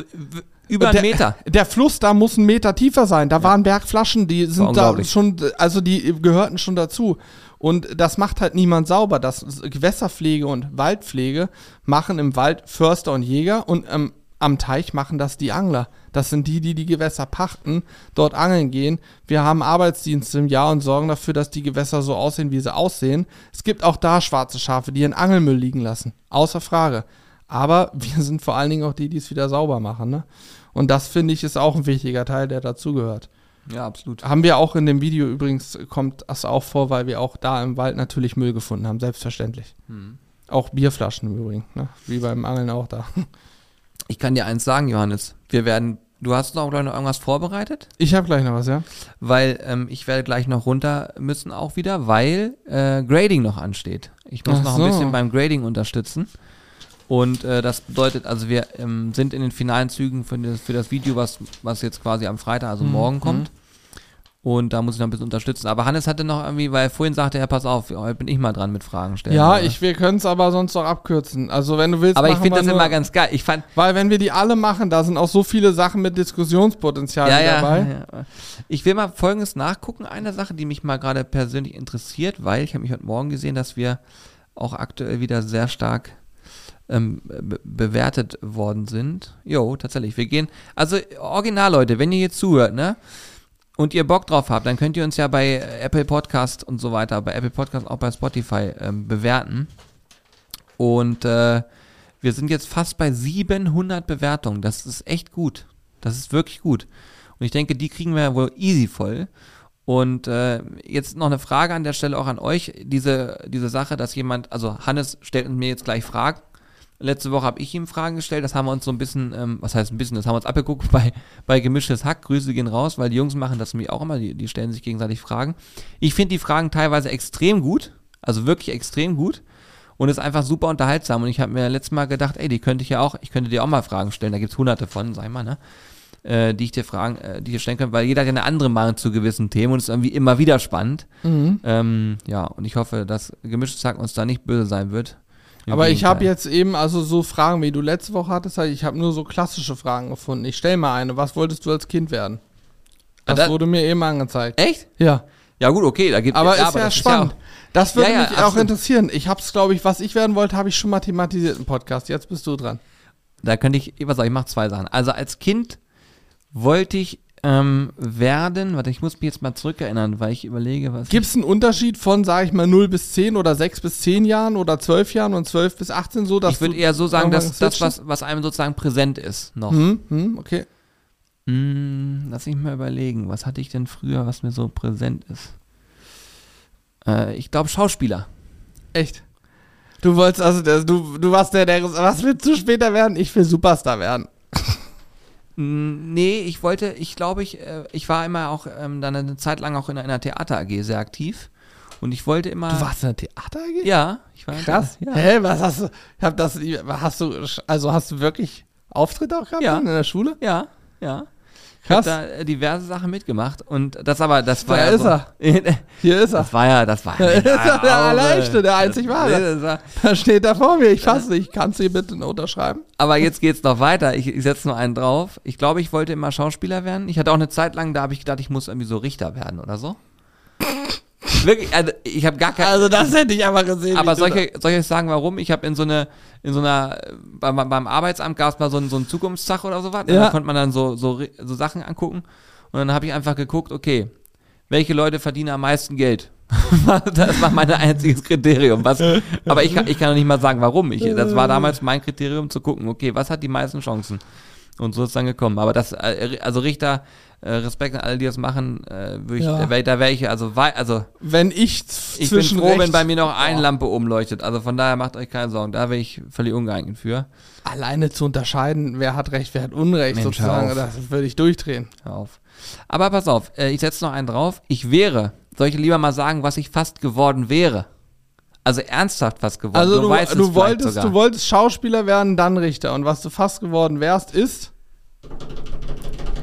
Speaker 2: über einen Meter.
Speaker 1: Der Fluss da muss einen Meter tiefer sein. Da ja. waren Bergflaschen, die sind da schon, also die gehörten schon dazu. Und das macht halt niemand sauber. Das Gewässerpflege und Waldpflege machen im Wald Förster und Jäger und ähm, am Teich machen das die Angler. Das sind die, die die Gewässer pachten, dort angeln gehen. Wir haben Arbeitsdienste im Jahr und sorgen dafür, dass die Gewässer so aussehen, wie sie aussehen. Es gibt auch da schwarze Schafe, die ihren Angelmüll liegen lassen. Außer Frage. Aber wir sind vor allen Dingen auch die, die es wieder sauber machen. Ne? Und das finde ich ist auch ein wichtiger Teil, der dazugehört.
Speaker 2: Ja, absolut.
Speaker 1: Haben wir auch in dem Video übrigens, kommt das auch vor, weil wir auch da im Wald natürlich Müll gefunden haben, selbstverständlich. Hm. Auch Bierflaschen im Übrigen, ne? wie beim Angeln auch da.
Speaker 2: Ich kann dir eins sagen, Johannes. Wir werden, du hast noch, noch irgendwas vorbereitet?
Speaker 1: Ich habe gleich noch was, ja?
Speaker 2: Weil ähm, ich werde gleich noch runter müssen auch wieder, weil äh, Grading noch ansteht. Ich muss
Speaker 1: Ach
Speaker 2: noch
Speaker 1: so.
Speaker 2: ein bisschen beim Grading unterstützen. Und äh, das bedeutet, also wir ähm, sind in den finalen Zügen für das, für das Video, was, was jetzt quasi am Freitag, also
Speaker 1: Mhm.
Speaker 2: morgen kommt. Und da muss ich noch ein bisschen unterstützen. Aber Hannes hatte noch irgendwie, weil vorhin sagte er, pass auf, heute bin ich mal dran mit Fragen stellen.
Speaker 1: Ja,
Speaker 2: oder?
Speaker 1: ich, wir können es aber sonst auch abkürzen. Also wenn du willst,
Speaker 2: Aber ich finde das
Speaker 1: nur-
Speaker 2: immer ganz geil. Ich fand,
Speaker 1: Weil wenn wir die alle machen, da sind auch so viele Sachen mit Diskussionspotenzial
Speaker 2: ja, ja,
Speaker 1: dabei.
Speaker 2: ja. Ich will mal Folgendes nachgucken. Eine Sache, die mich mal gerade persönlich interessiert, weil ich habe mich heute Morgen gesehen, dass wir auch aktuell wieder sehr stark ähm, be bewertet worden sind. Jo, tatsächlich. Wir gehen, also original, Leute, wenn ihr jetzt zuhört, ne? Und ihr Bock drauf habt, dann könnt ihr uns ja bei Apple Podcast und so weiter, bei Apple Podcast auch bei Spotify ähm, bewerten. Und äh, wir sind jetzt fast bei 700 Bewertungen. Das ist echt gut. Das ist wirklich gut. Und ich denke, die kriegen wir wohl easy voll. Und äh, jetzt noch eine Frage an der Stelle auch an euch. Diese, diese Sache, dass jemand, also Hannes stellt mir jetzt gleich Fragen. Letzte Woche habe ich ihm Fragen gestellt. Das haben wir uns so ein bisschen, ähm, was heißt ein bisschen, das haben wir uns abgeguckt bei, bei Gemischtes Hack. Grüße gehen raus, weil die Jungs machen das nämlich auch immer. Die, die stellen sich gegenseitig Fragen. Ich finde die Fragen teilweise extrem gut. Also wirklich extrem gut und ist einfach super unterhaltsam. Und ich habe mir letztes Mal gedacht, ey, die könnte ich ja auch, ich könnte dir auch mal Fragen stellen. Da gibt's hunderte von, sag ich mal, ne? Äh, die ich dir fragen, äh, die ich dir stellen kann, weil jeder hat ja eine andere Meinung zu gewissen Themen und ist irgendwie immer wieder spannend.
Speaker 1: Mhm.
Speaker 2: Ähm, ja, und ich hoffe, dass gemischtes Hack uns da nicht böse sein wird.
Speaker 1: Aber ich habe jetzt eben, also so Fragen, wie du letzte Woche hattest, halt, ich habe nur so klassische Fragen gefunden. Ich stell mal eine. Was wolltest du als Kind werden?
Speaker 2: Ah,
Speaker 1: Das
Speaker 2: das-
Speaker 1: wurde mir eben angezeigt.
Speaker 2: Echt?
Speaker 1: Ja.
Speaker 2: Ja, gut, okay, da gibt
Speaker 1: Aber
Speaker 2: ja,
Speaker 1: ist ja
Speaker 2: das
Speaker 1: spannend. das würde
Speaker 2: Ja, ja,
Speaker 1: mich auch
Speaker 2: absolut.
Speaker 1: interessieren. Ich habe es, glaube ich, was ich werden wollte, habe ich schon mal thematisiert im Podcast. Jetzt bist du dran.
Speaker 2: da könnte ich, was sag ich, mache zwei Sachen. Also als Kind wollte ich ähm, werden, warte, ich muss mich jetzt mal zurückerinnern, weil ich überlege, was.
Speaker 1: Gibt es einen Unterschied von, sage ich mal, 0 bis 10 oder 6 bis 10 Jahren oder 12 Jahren und 12 bis 18 so? Dass
Speaker 2: ich würde eher so sagen, dass das, was, was einem sozusagen präsent ist, noch.
Speaker 1: Hm, hm, okay.
Speaker 2: Hm, lass mich mal überlegen, was hatte ich denn früher, was mir so präsent ist? Äh, ich glaube Schauspieler.
Speaker 1: Echt. Du wolltest also, du, du warst der, der, was willst du später werden? Ich will Superstar werden.
Speaker 2: Hm, nee, ich wollte, ich glaube, ich, äh, ich war immer auch ähm, dann eine Zeit lang auch in einer Theater AG sehr aktiv. Und ich wollte immer.
Speaker 1: Du warst in der Theater AG?
Speaker 2: Ja, ich war
Speaker 1: Krass.
Speaker 2: Ja.
Speaker 1: Hä, was hast du, ich hab das, hast du, also hast du wirklich Auftritte auch gehabt
Speaker 2: Ja.
Speaker 1: in der Schule?
Speaker 2: Ja, ja. Ich
Speaker 1: Krass.
Speaker 2: habe da äh, diverse Sachen mitgemacht und das aber, das war
Speaker 1: Da
Speaker 2: ja
Speaker 1: ist
Speaker 2: so,
Speaker 1: er. Hier ist er.
Speaker 2: Das war ja, das war
Speaker 1: Da
Speaker 2: ja.
Speaker 1: ist er, der
Speaker 2: äh,
Speaker 1: der einzig wahre. Da steht er vor mir. Ich fasse nicht. Kannst du hier bitte unterschreiben?
Speaker 2: Aber jetzt geht's noch weiter. Ich, ich setze nur einen drauf. Ich glaube, ich wollte immer Schauspieler werden. Ich hatte auch eine Zeit lang, da habe ich gedacht, ich muss irgendwie so Richter werden oder so. Wirklich, also ich habe gar keine.
Speaker 1: Also das hätte ich aber gesehen.
Speaker 2: aber soll ich, soll ich euch sagen, warum? Ich habe in so eine, in so einer, beim, beim Arbeitsamt gab es mal so einen, so einen Zukunftstag oder sowas.
Speaker 1: Ja.
Speaker 2: Da konnte man dann so, so, so Sachen angucken. Und dann habe ich einfach geguckt, okay, welche Leute verdienen am meisten Geld? das war mein einziges Kriterium. Was, aber ich kann, ich kann noch nicht mal sagen, warum. Ich, das war damals mein Kriterium zu gucken, okay, was hat die meisten Chancen? Und so ist es dann gekommen. Aber das, äh, also Richter, äh, Respekt an alle, die das machen, äh, ich,
Speaker 1: Ja.
Speaker 2: da wäre da wär ich, also, also
Speaker 1: Wenn ich,
Speaker 2: ich bin froh, wenn bei mir noch eine
Speaker 1: Boah.
Speaker 2: Lampe oben leuchtet. Also von daher macht euch keine Sorgen. Da wäre ich völlig ungeeignet für.
Speaker 1: alleine zu unterscheiden, wer hat Recht, wer hat Unrecht,
Speaker 2: Mensch,
Speaker 1: sozusagen, das würde ich durchdrehen.
Speaker 2: Hör auf. Aber pass auf, äh, ich setze noch einen drauf. Ich wäre, soll ich lieber mal sagen, was ich fast geworden wäre? Also ernsthaft fast geworden.
Speaker 1: Also du, du,
Speaker 2: vielleicht
Speaker 1: wolltest,
Speaker 2: sogar.
Speaker 1: du wolltest Schauspieler werden, dann Richter. Und was du fast geworden wärst, ist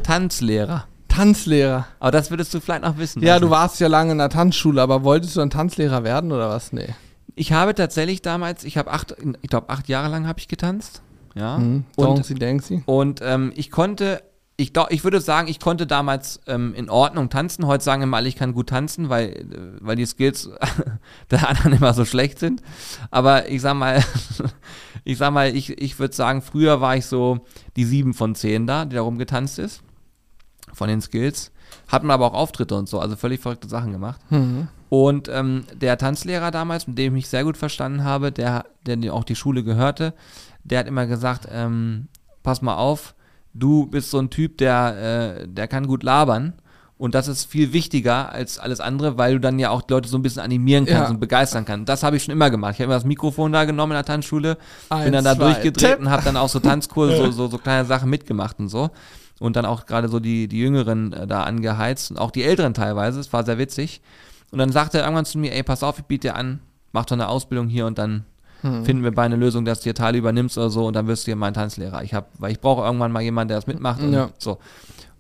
Speaker 2: Tanzlehrer.
Speaker 1: Tanzlehrer.
Speaker 2: Aber das würdest du vielleicht noch wissen.
Speaker 1: Ja, du warst ja lange in der Tanzschule, aber wolltest du dann Tanzlehrer werden oder was? Nee.
Speaker 2: Ich habe tatsächlich damals, ich habe acht, ich glaube acht Jahre lang habe ich getanzt. Ja.
Speaker 1: Hm.
Speaker 2: Und
Speaker 1: sie, denken sie.
Speaker 2: Und ähm, ich konnte, ich, ich würde sagen, ich konnte damals ähm, in Ordnung tanzen. Heute sagen immer alle, ich kann gut tanzen, weil, äh, weil die Skills der anderen immer so schlecht sind. Aber ich sag mal, ich sag mal, ich, ich würde sagen, früher war ich so die sieben von zehn da, die da rumgetanzt ist. Von den Skills. Hatten aber auch Auftritte und so, also völlig verrückte Sachen gemacht.
Speaker 1: Mhm.
Speaker 2: Und ähm, der Tanzlehrer damals, mit dem ich mich sehr gut verstanden habe, der, der auch die Schule gehörte, der hat immer gesagt, ähm, pass mal auf, du bist so ein Typ, der, äh, der kann gut labern Und das ist viel wichtiger als alles andere, weil du dann ja auch die Leute so ein bisschen animieren kannst
Speaker 1: Ja.
Speaker 2: und begeistern kannst. Das habe ich schon immer gemacht. Ich habe immer das Mikrofon da genommen in der Tanzschule, bin
Speaker 1: Eins,
Speaker 2: dann da
Speaker 1: zwei,
Speaker 2: durchgedreht
Speaker 1: tipp.
Speaker 2: und habe dann auch so Tanzkurse, so, so, so kleine Sachen mitgemacht und so. Und dann auch gerade so die, die Jüngeren äh, da angeheizt und auch die Älteren teilweise. Es war sehr witzig. Und dann sagte er irgendwann zu mir, ey, pass auf, ich biete dir an, mach doch eine Ausbildung hier und dann
Speaker 1: Hm.
Speaker 2: finden wir bei eine Lösung, dass du dir Teile übernimmst oder so und dann wirst du hier mein Tanzlehrer. Ich hab, weil ich brauche irgendwann mal jemanden, der das mitmacht und
Speaker 1: Ja.
Speaker 2: so.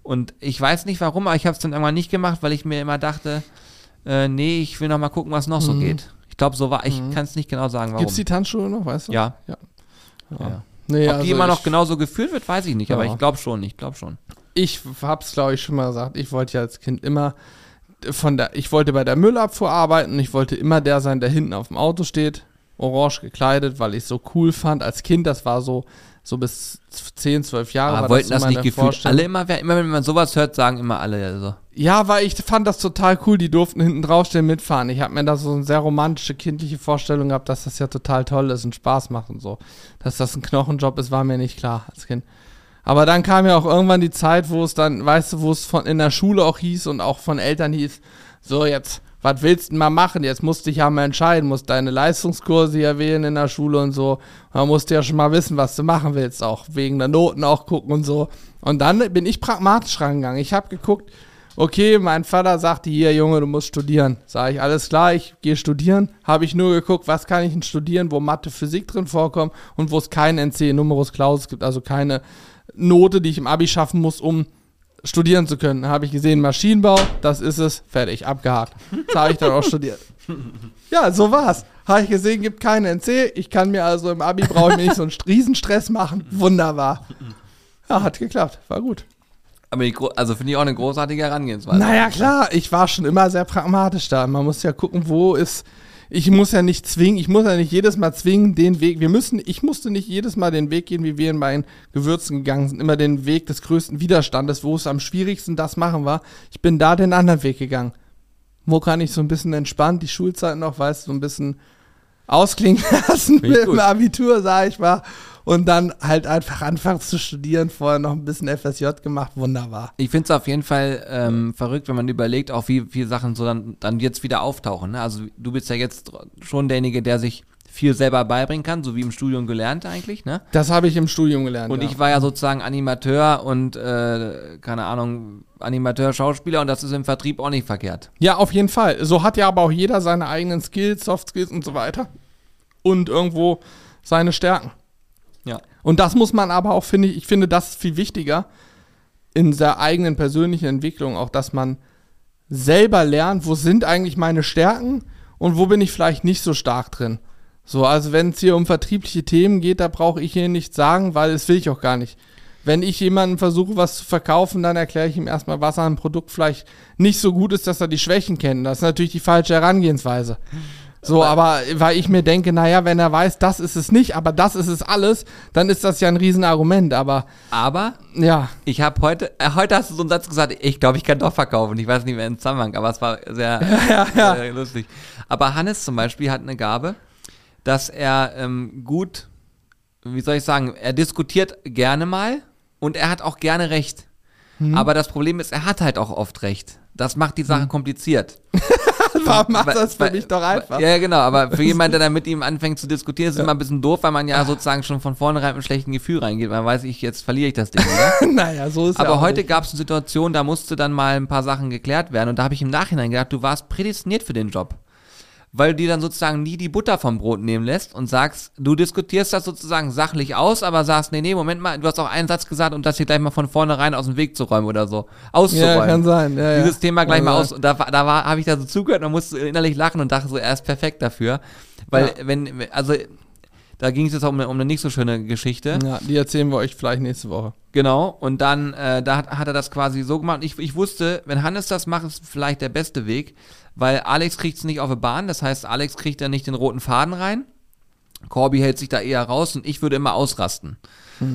Speaker 2: Und ich weiß nicht warum, aber ich habe es dann irgendwann nicht gemacht, weil ich mir immer dachte, äh, nee, ich will noch mal gucken, was noch so
Speaker 1: Mhm.
Speaker 2: geht. Ich glaube, so war, ich kann es nicht genau sagen, warum.
Speaker 1: Gibt's die Tanzschule noch, weißt du?
Speaker 2: ja.
Speaker 1: Ja.
Speaker 2: ja.
Speaker 1: Nee,
Speaker 2: Ob
Speaker 1: also
Speaker 2: die immer noch genauso geführt wird, weiß ich nicht, aber
Speaker 1: Ja.
Speaker 2: ich glaube schon, ich glaube schon.
Speaker 1: Ich hab's, glaube ich, schon mal gesagt. Ich wollte ja als Kind immer von der, ich wollte bei der Müllabfuhr arbeiten und ich wollte immer der sein, der hinten auf dem Auto steht, orange gekleidet, weil ich so cool fand. Als Kind, das war so, so bis 10, 12 Jahre.
Speaker 2: Aber
Speaker 1: war
Speaker 2: wollten
Speaker 1: so
Speaker 2: das, nicht gefühlt alle immer, immer wenn man sowas hört, sagen immer alle, also.
Speaker 1: Ja, weil ich fand das total cool. Die durften hinten draufstehen, mitfahren. Ich habe mir da so eine sehr romantische, kindliche Vorstellung gehabt, dass das ja total toll ist und Spaß macht und so. Dass das ein Knochenjob ist, war mir nicht klar als Kind. Aber dann kam ja auch irgendwann die Zeit, wo es dann, weißt du, wo es von in der Schule auch hieß und auch von Eltern hieß, so jetzt, was willst du denn mal machen? Jetzt musst du dich ja mal entscheiden, musst deine Leistungskurse ja wählen in der Schule und so. Man musst ja schon mal wissen, was du machen willst, auch wegen der Noten auch gucken und so. Und dann bin ich pragmatisch rangegangen. Ich habe geguckt, okay, mein Vater sagte, hier Junge, du musst studieren. Sag ich, alles klar, ich gehe studieren. Habe ich nur geguckt, was kann ich denn studieren, wo Mathe, Physik drin vorkommt und wo es kein NC Numerus Clausus gibt, also keine Note, die ich im Abi schaffen muss, um studieren zu können. Habe ich gesehen, Maschinenbau, das ist es, fertig, abgehakt. Das habe ich dann auch studiert. Ja, so war's. Habe ich gesehen, gibt keinen NC. Ich kann mir also im Abi, brauche ich mir nicht so einen Riesenstress machen. Wunderbar. Ja, hat geklappt. War gut.
Speaker 2: Aber gro- also finde ich auch eine großartige Herangehensweise.
Speaker 1: Naja, klar, ich war schon immer sehr pragmatisch da. Man muss ja gucken, wo ist. Ich muss ja nicht zwingen, ich muss ja nicht jedes Mal zwingen, den Weg. Wir müssen, ich musste nicht jedes Mal den Weg gehen, wie wir in meinen Gewürzen gegangen sind. Immer den Weg des größten Widerstandes, wo es am schwierigsten das machen war. Ich bin da den anderen Weg gegangen. Wo kann ich so ein bisschen entspannt die Schulzeit noch, weißt du, so ein bisschen ausklingen lassen mit dem. Abitur, sag ich mal. Und dann halt einfach anfangen zu studieren, vorher noch ein bisschen FSJ gemacht, wunderbar.
Speaker 2: Ich finde es auf jeden Fall ähm, verrückt, wenn man überlegt, auch wie viele Sachen so dann, dann jetzt wieder auftauchen. Ne? Also du bist ja jetzt schon derjenige, der sich viel selber beibringen kann, so wie im Studium gelernt eigentlich. Ne?
Speaker 1: Das habe ich im Studium gelernt.
Speaker 2: Und
Speaker 1: ja.
Speaker 2: ich war ja sozusagen Animateur und, äh, keine Ahnung, Animateur, Schauspieler und das ist im Vertrieb auch nicht verkehrt.
Speaker 1: Ja, auf jeden Fall. So hat ja aber auch jeder seine eigenen Skills, Soft Skills und so weiter. Und irgendwo seine Stärken.
Speaker 2: Ja.
Speaker 1: Und das muss man aber auch, finde ich, ich finde, das viel wichtiger in der eigenen persönlichen Entwicklung, auch dass man selber lernt, wo sind eigentlich meine Stärken und wo bin ich vielleicht nicht so stark drin. So, also wenn es hier um vertriebliche Themen geht, da brauche ich hier nichts sagen, weil das will ich auch gar nicht. Wenn ich jemandem versuche, was zu verkaufen, dann erkläre ich ihm erstmal, was an einem Produkt vielleicht nicht so gut ist, dass er die Schwächen kennt. Das ist natürlich die falsche Herangehensweise. So, aber weil ich mir denke, naja, wenn er weiß, das ist es nicht, aber das ist es alles, dann ist das ja ein Riesenargument. Aber
Speaker 2: Aber
Speaker 1: ja,
Speaker 2: ich habe heute, äh, heute hast du so einen Satz gesagt, ich glaube, ich kann doch verkaufen. Ich weiß nicht mehr im Zusammenhang, aber es war sehr, sehr lustig. Aber Hannes zum Beispiel hat eine Gabe, dass er ähm, gut, wie soll ich sagen, er diskutiert gerne mal und er hat auch gerne recht. Aber das Problem ist, er hat halt auch oft recht. Das macht die Sache kompliziert.
Speaker 1: warum macht das für
Speaker 2: weil-
Speaker 1: mich doch einfach?
Speaker 2: Ja, genau, aber für jemanden, der dann mit ihm anfängt zu diskutieren, ist es immer ein bisschen doof, weil man ja sozusagen schon von vornherein mit einem schlechten Gefühl reingeht. Man weiß, ich, jetzt verliere ich das Ding wieder.
Speaker 1: naja, so ist ja
Speaker 2: Aber
Speaker 1: auch
Speaker 2: heute gab es eine Situation, da musste dann mal ein paar Sachen geklärt werden und da habe ich im Nachhinein gedacht, du warst prädestiniert für den Job. Weil du dir dann sozusagen nie die Butter vom Brot nehmen lässt und sagst, du diskutierst das sozusagen sachlich aus, aber sagst, nee, nee, Moment mal, du hast auch einen Satz gesagt und das hier gleich mal von vornherein aus dem Weg zu räumen oder so. Auszuräumen.
Speaker 1: Ja, kann sein. Ja, ja.
Speaker 2: Dieses Thema gleich
Speaker 1: Kann
Speaker 2: mal
Speaker 1: sein.
Speaker 2: aus. Da, war- da war, habe ich da so zugehört und musste innerlich lachen und dachte so, er ist perfekt dafür. Weil,
Speaker 1: Ja.
Speaker 2: wenn, also, da ging es jetzt auch um, eine- um eine nicht so schöne Geschichte.
Speaker 1: Ja, die erzählen wir euch vielleicht nächste Woche.
Speaker 2: Genau, und dann, äh, da hat, hat er das quasi so gemacht. Ich, ich wusste, wenn Hannes das macht, ist vielleicht der beste Weg, weil Alex kriegt es nicht auf die Bahn. Das heißt, Alex kriegt da nicht den roten Faden rein. Corby hält sich da eher raus und ich würde immer ausrasten.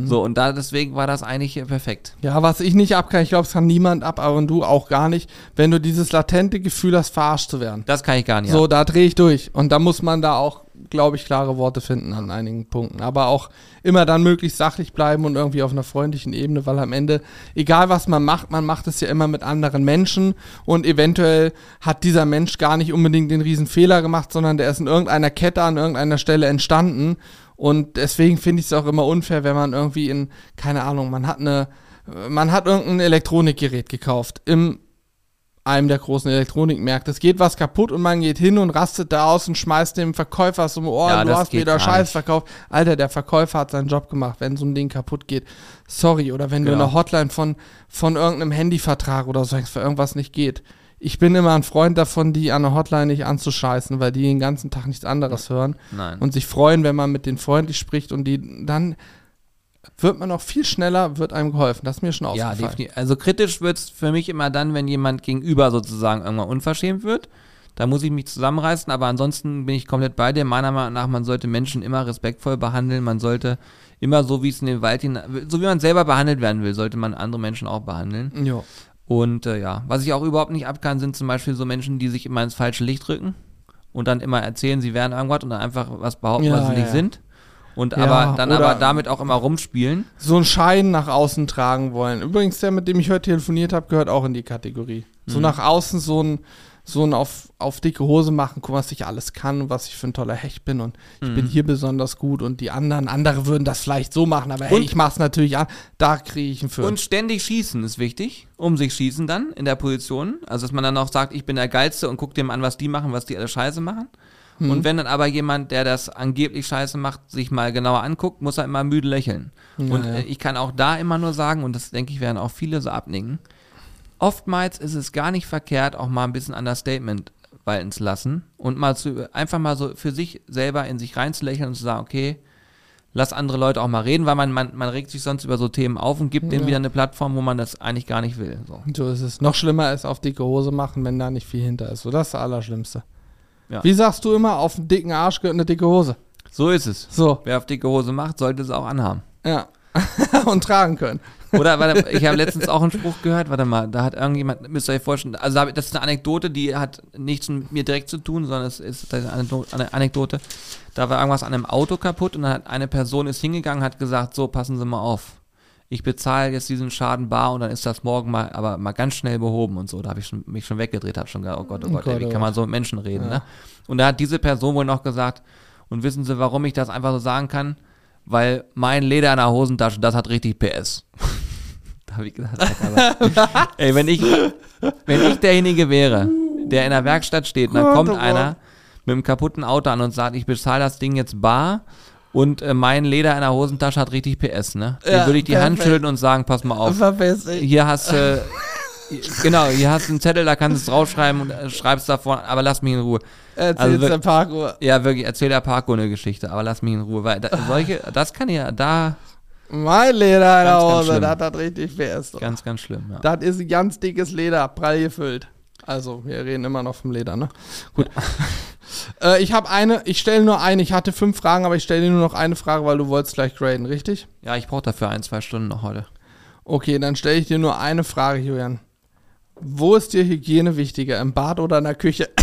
Speaker 2: So, und da deswegen war das eigentlich perfekt.
Speaker 1: Ja, was ich nicht ab kann, ich glaube, es kann niemand ab, aber du auch gar nicht, wenn du dieses latente Gefühl hast, verarscht zu werden.
Speaker 2: Das kann ich gar nicht.
Speaker 1: So, da drehe ich durch. Und da muss man da auch glaube ich, klare Worte finden an einigen Punkten. Aber auch immer dann möglichst sachlich bleiben und irgendwie auf einer freundlichen Ebene, weil am Ende, egal was man macht, man macht es ja immer mit anderen Menschen und eventuell hat dieser Mensch gar nicht unbedingt den riesen Fehler gemacht, sondern der ist in irgendeiner Kette an irgendeiner Stelle entstanden. Und deswegen finde ich es auch immer unfair, wenn man irgendwie in, keine Ahnung, man hat eine, man hat irgendein Elektronikgerät gekauft im einem der großen Elektronikmärkte. Es geht was kaputt und man geht hin und rastet da aus und schmeißt dem Verkäufer so, oh,
Speaker 2: Ja,
Speaker 1: du hast
Speaker 2: geht
Speaker 1: mir da
Speaker 2: gar
Speaker 1: Scheiß
Speaker 2: nicht.
Speaker 1: verkauft. Alter, der Verkäufer hat seinen Job gemacht, wenn so ein Ding kaputt geht. Sorry. Oder wenn du
Speaker 2: Genau.
Speaker 1: eine Hotline von, von irgendeinem Handyvertrag oder so für irgendwas nicht geht. Ich bin immer ein Freund davon, die an der Hotline nicht anzuscheißen, weil die den ganzen Tag nichts anderes hören
Speaker 2: Nein.
Speaker 1: und sich freuen, wenn man mit denen freundlich spricht und die dann wird man auch viel schneller, wird einem geholfen. Das ist mir schon
Speaker 2: Ja,
Speaker 1: aufgefallen.
Speaker 2: definitiv. Also kritisch wird es für mich immer dann, wenn jemand gegenüber sozusagen irgendwann unverschämt wird. Da muss ich mich zusammenreißen, aber ansonsten bin ich komplett bei dir. Meiner Meinung nach, man sollte Menschen immer respektvoll behandeln. Man sollte immer so, wie es in den Wald hinein, so wie man selber behandelt werden will, sollte man andere Menschen auch behandeln.
Speaker 1: Jo.
Speaker 2: Und äh, ja, was ich auch überhaupt nicht abkann, sind zum Beispiel so Menschen, die sich immer ins falsche Licht rücken und dann immer erzählen, sie wären irgendwas und dann einfach was behaupten,
Speaker 1: Ja,
Speaker 2: was sie
Speaker 1: ja,
Speaker 2: nicht
Speaker 1: ja.
Speaker 2: sind. Und
Speaker 1: Ja,
Speaker 2: aber dann aber damit auch immer rumspielen.
Speaker 1: so einen Schein nach außen tragen wollen. Übrigens, der, mit dem ich heute telefoniert habe, gehört auch in die Kategorie. So
Speaker 2: Mhm.
Speaker 1: nach außen so ein, so ein auf, auf dicke Hose machen, guck, was ich alles kann und was ich für ein toller Hecht bin und ich
Speaker 2: Mhm.
Speaker 1: bin hier besonders gut und die anderen, andere würden das vielleicht so machen, aber hey,
Speaker 2: Und-
Speaker 1: ich mach's natürlich an. Da kriege ich einen für.
Speaker 2: Und ständig schießen ist wichtig. Um sich schießen dann in der Position. Also, dass man dann auch sagt, ich bin der Geilste und guckt dem an, was die machen, was die alle scheiße machen.
Speaker 1: Hm.
Speaker 2: Und wenn dann aber jemand, der das angeblich scheiße macht, sich mal genauer anguckt, muss er immer müde lächeln.
Speaker 1: Ja,
Speaker 2: und
Speaker 1: ja.
Speaker 2: äh, ich kann auch da immer nur sagen, und das denke ich, werden auch viele so abnicken, oftmals ist es gar nicht verkehrt, auch mal ein bisschen Understatement walten zu lassen und mal zu, einfach mal so für sich selber in sich reinzulächeln und zu sagen, okay, lass andere Leute auch mal reden, weil man, man, man regt sich sonst über so Themen auf und gibt denen
Speaker 1: Ja.
Speaker 2: wieder eine Plattform, wo man das eigentlich gar nicht will. So.
Speaker 1: so ist es. Noch schlimmer ist auf dicke Hose machen, wenn da nicht viel hinter ist. So, das ist das Allerschlimmste.
Speaker 2: Ja.
Speaker 1: Wie sagst du immer, auf einen dicken Arsch gehört eine dicke Hose.
Speaker 2: so ist es.
Speaker 1: So,
Speaker 2: Wer auf dicke Hose macht, sollte es auch anhaben.
Speaker 1: ja. und tragen können.
Speaker 2: Oder, warte, ich habe letztens auch einen Spruch gehört, warte mal, da hat irgendjemand, müsst ihr euch vorstellen, also das ist eine Anekdote, die hat nichts mit mir direkt zu tun, sondern es ist eine Anekdote. Da war irgendwas an einem Auto kaputt und dann hat eine Person ist hingegangen, hat gesagt, so, passen Sie mal auf. Ich bezahle jetzt diesen Schaden bar und dann ist das morgen mal, aber mal ganz schnell behoben und so. Da habe ich schon, mich schon weggedreht, habe schon gedacht, oh Gott, oh
Speaker 1: Oh
Speaker 2: Gott, ey, wie
Speaker 1: oh
Speaker 2: kann man so mit Menschen reden, ne? Und da hat diese Person wohl noch gesagt, und wissen Sie, warum ich das einfach so sagen kann? Weil mein Leder in der Hosentasche, das hat richtig PS. da habe ich gedacht, Alter, ey, wenn ich, wenn ich derjenige wäre, der in der Werkstatt steht, und dann kommt
Speaker 1: oh
Speaker 2: einer mit einem kaputten Auto an und sagt, ich bezahle das Ding jetzt bar und äh, mein Leder in der Hosentasche hat richtig PS, ne?
Speaker 1: Ja,
Speaker 2: würde ich die Hand
Speaker 1: perfekt.
Speaker 2: schütteln und sagen, pass mal auf, hier hast du, genau, hier hast du einen Zettel, da kannst du es draufschreiben und äh, schreibst davon, aber lass mich in Ruhe.
Speaker 1: Erzähl's
Speaker 2: Also
Speaker 1: der Parkour.
Speaker 2: Ja, wirklich, erzähl der Parko eine Geschichte, aber lass mich in Ruhe, weil da, solche, das kann ja da
Speaker 1: Mein Leder in der Hose, das hat richtig PS.
Speaker 2: ganz, ganz schlimm, ja.
Speaker 1: Das ist ein ganz dickes Leder, prall gefüllt. Also, wir reden immer noch vom Leder, ne? Gut. äh, ich habe eine, ich stelle nur eine. Ich hatte fünf Fragen, aber ich stelle dir nur noch eine Frage, weil du wolltest gleich graden, richtig?
Speaker 2: Ja, ich brauche dafür ein, zwei Stunden noch heute.
Speaker 1: Okay, dann stelle ich dir nur eine Frage, Julian. Wo ist dir Hygiene wichtiger, im Bad oder in der Küche?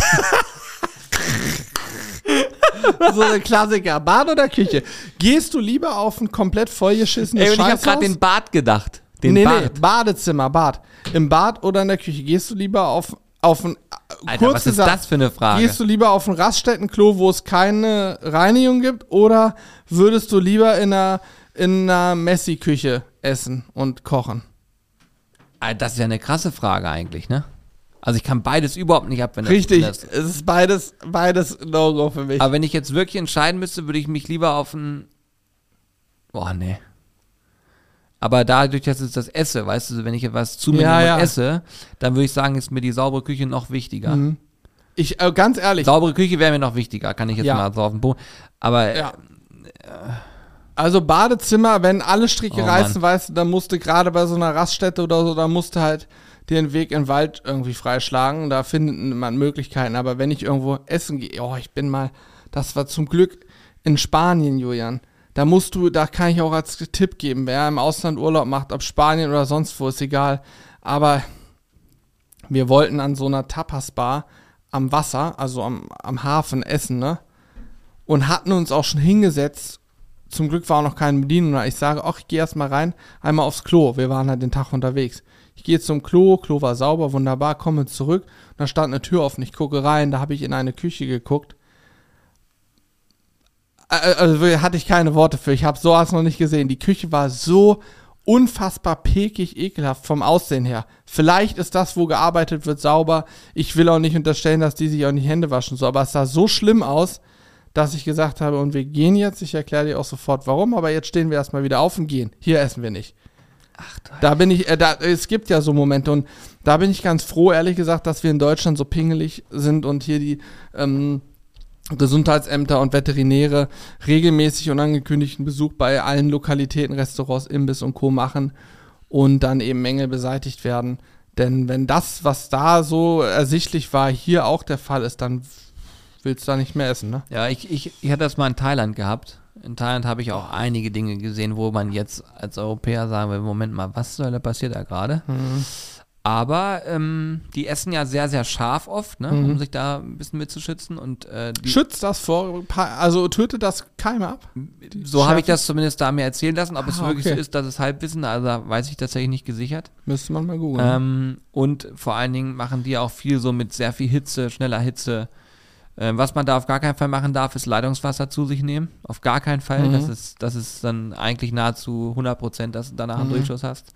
Speaker 1: so ein Klassiker. Bad oder Küche? Gehst du lieber auf ein komplett vollgeschissenes
Speaker 2: Ey, und ich habe gerade den Bad gedacht. Den
Speaker 1: nee,
Speaker 2: Bad.
Speaker 1: nee, Badezimmer, Bad. Im Bad oder in der Küche? Gehst du lieber auf, auf ein.
Speaker 2: Alter,
Speaker 1: kurz
Speaker 2: was ist
Speaker 1: gesagt,
Speaker 2: das für eine Frage?
Speaker 1: Gehst du lieber auf ein Raststättenklo, wo es keine Reinigung gibt? Oder würdest du lieber in einer, in einer Messi-Küche essen und kochen?
Speaker 2: Alter, das ist ja eine krasse Frage eigentlich, ne? Also ich kann beides überhaupt nicht ab, wenn das-
Speaker 1: Richtig,
Speaker 2: das,
Speaker 1: es ist beides, beides No-Go für mich.
Speaker 2: Aber wenn ich jetzt wirklich entscheiden müsste, würde ich mich lieber auf ein. Boah, nee. Aber dadurch, dass ich das esse, weißt du, wenn ich etwas zu mir
Speaker 1: Ja, ja.
Speaker 2: esse, dann würde ich sagen, ist mir die saubere Küche noch wichtiger.
Speaker 1: Mhm. Ich, äh, ganz ehrlich,
Speaker 2: Saubere Küche wäre mir noch wichtiger, kann ich jetzt
Speaker 1: Ja.
Speaker 2: mal so auf den Boden. Aber
Speaker 1: Ja. Also Badezimmer, wenn alle Stricke
Speaker 2: Oh,
Speaker 1: reißen, weißt du, dann musst du gerade bei so einer Raststätte oder so, da musst du halt den Weg in den Wald irgendwie freischlagen. Da findet man Möglichkeiten. Aber wenn ich irgendwo essen gehe, oh, ich bin mal, das war zum Glück in Spanien, Julian. Da musst du, da kann ich auch als Tipp geben, wer im Ausland Urlaub macht, ob Spanien oder sonst wo, ist egal. Aber wir wollten an so einer Tapas-Bar am Wasser, also am, am Hafen essen, ne? und hatten uns auch schon hingesetzt. Zum Glück war auch noch keine Bedienung. Ich sage, ach, ich gehe erst mal rein, einmal aufs Klo. Wir waren halt den Tag unterwegs. Ich gehe zum Klo, Klo war sauber, wunderbar, komme zurück. Da stand eine Tür offen. Ich gucke rein, da habe ich in eine Küche geguckt. Also hatte ich keine Worte für. Ich habe sowas noch nicht gesehen. Die Küche war so unfassbar pekig, ekelhaft vom Aussehen her. Vielleicht ist das, wo gearbeitet wird, sauber. Ich will auch nicht unterstellen, dass die sich auch nicht Hände waschen, so. Aber es sah so schlimm aus, dass ich gesagt habe, und wir gehen jetzt. Ich erkläre dir auch sofort, warum. Aber jetzt stehen wir erstmal wieder auf und gehen. Hier essen wir nicht. Ach, da bin ich, äh, da, es gibt ja so Momente und da bin ich ganz froh, ehrlich gesagt, dass wir in Deutschland so pingelig sind und hier die ähm, Gesundheitsämter und Veterinäre regelmäßig unangekündigten Besuch bei allen Lokalitäten, Restaurants, Imbiss und Co. machen und dann eben Mängel beseitigt werden. Denn wenn das, was da so ersichtlich war, hier auch der Fall ist, dann willst du da nicht mehr essen, ne?
Speaker 2: Ja, ich, ich, ich hatte das mal in Thailand gehabt. In Thailand habe ich auch einige Dinge gesehen, wo man jetzt als Europäer sagen will, Moment mal, was soll da passiert da gerade? Mhm. Aber ähm, die essen ja sehr, sehr scharf oft, ne, mhm. um sich da ein bisschen mitzuschützen. Und, äh,
Speaker 1: Schützt das vor, also tötet das Keime ab?
Speaker 2: So habe ich das zumindest da mir erzählen lassen. Ob ah, es wirklich okay. so ist, dass es Halbwissen, also da weiß ich tatsächlich nicht gesichert.
Speaker 1: Müsste man mal googeln.
Speaker 2: Ähm, und vor allen Dingen machen die auch viel so mit sehr viel Hitze, schneller Hitze was man da auf gar keinen Fall machen darf, ist Leitungswasser zu sich nehmen. Auf gar keinen Fall. Mhm. Das, ist, das ist dann eigentlich nahezu 100 Prozent, dass du danach einen mhm. Durchschuss hast.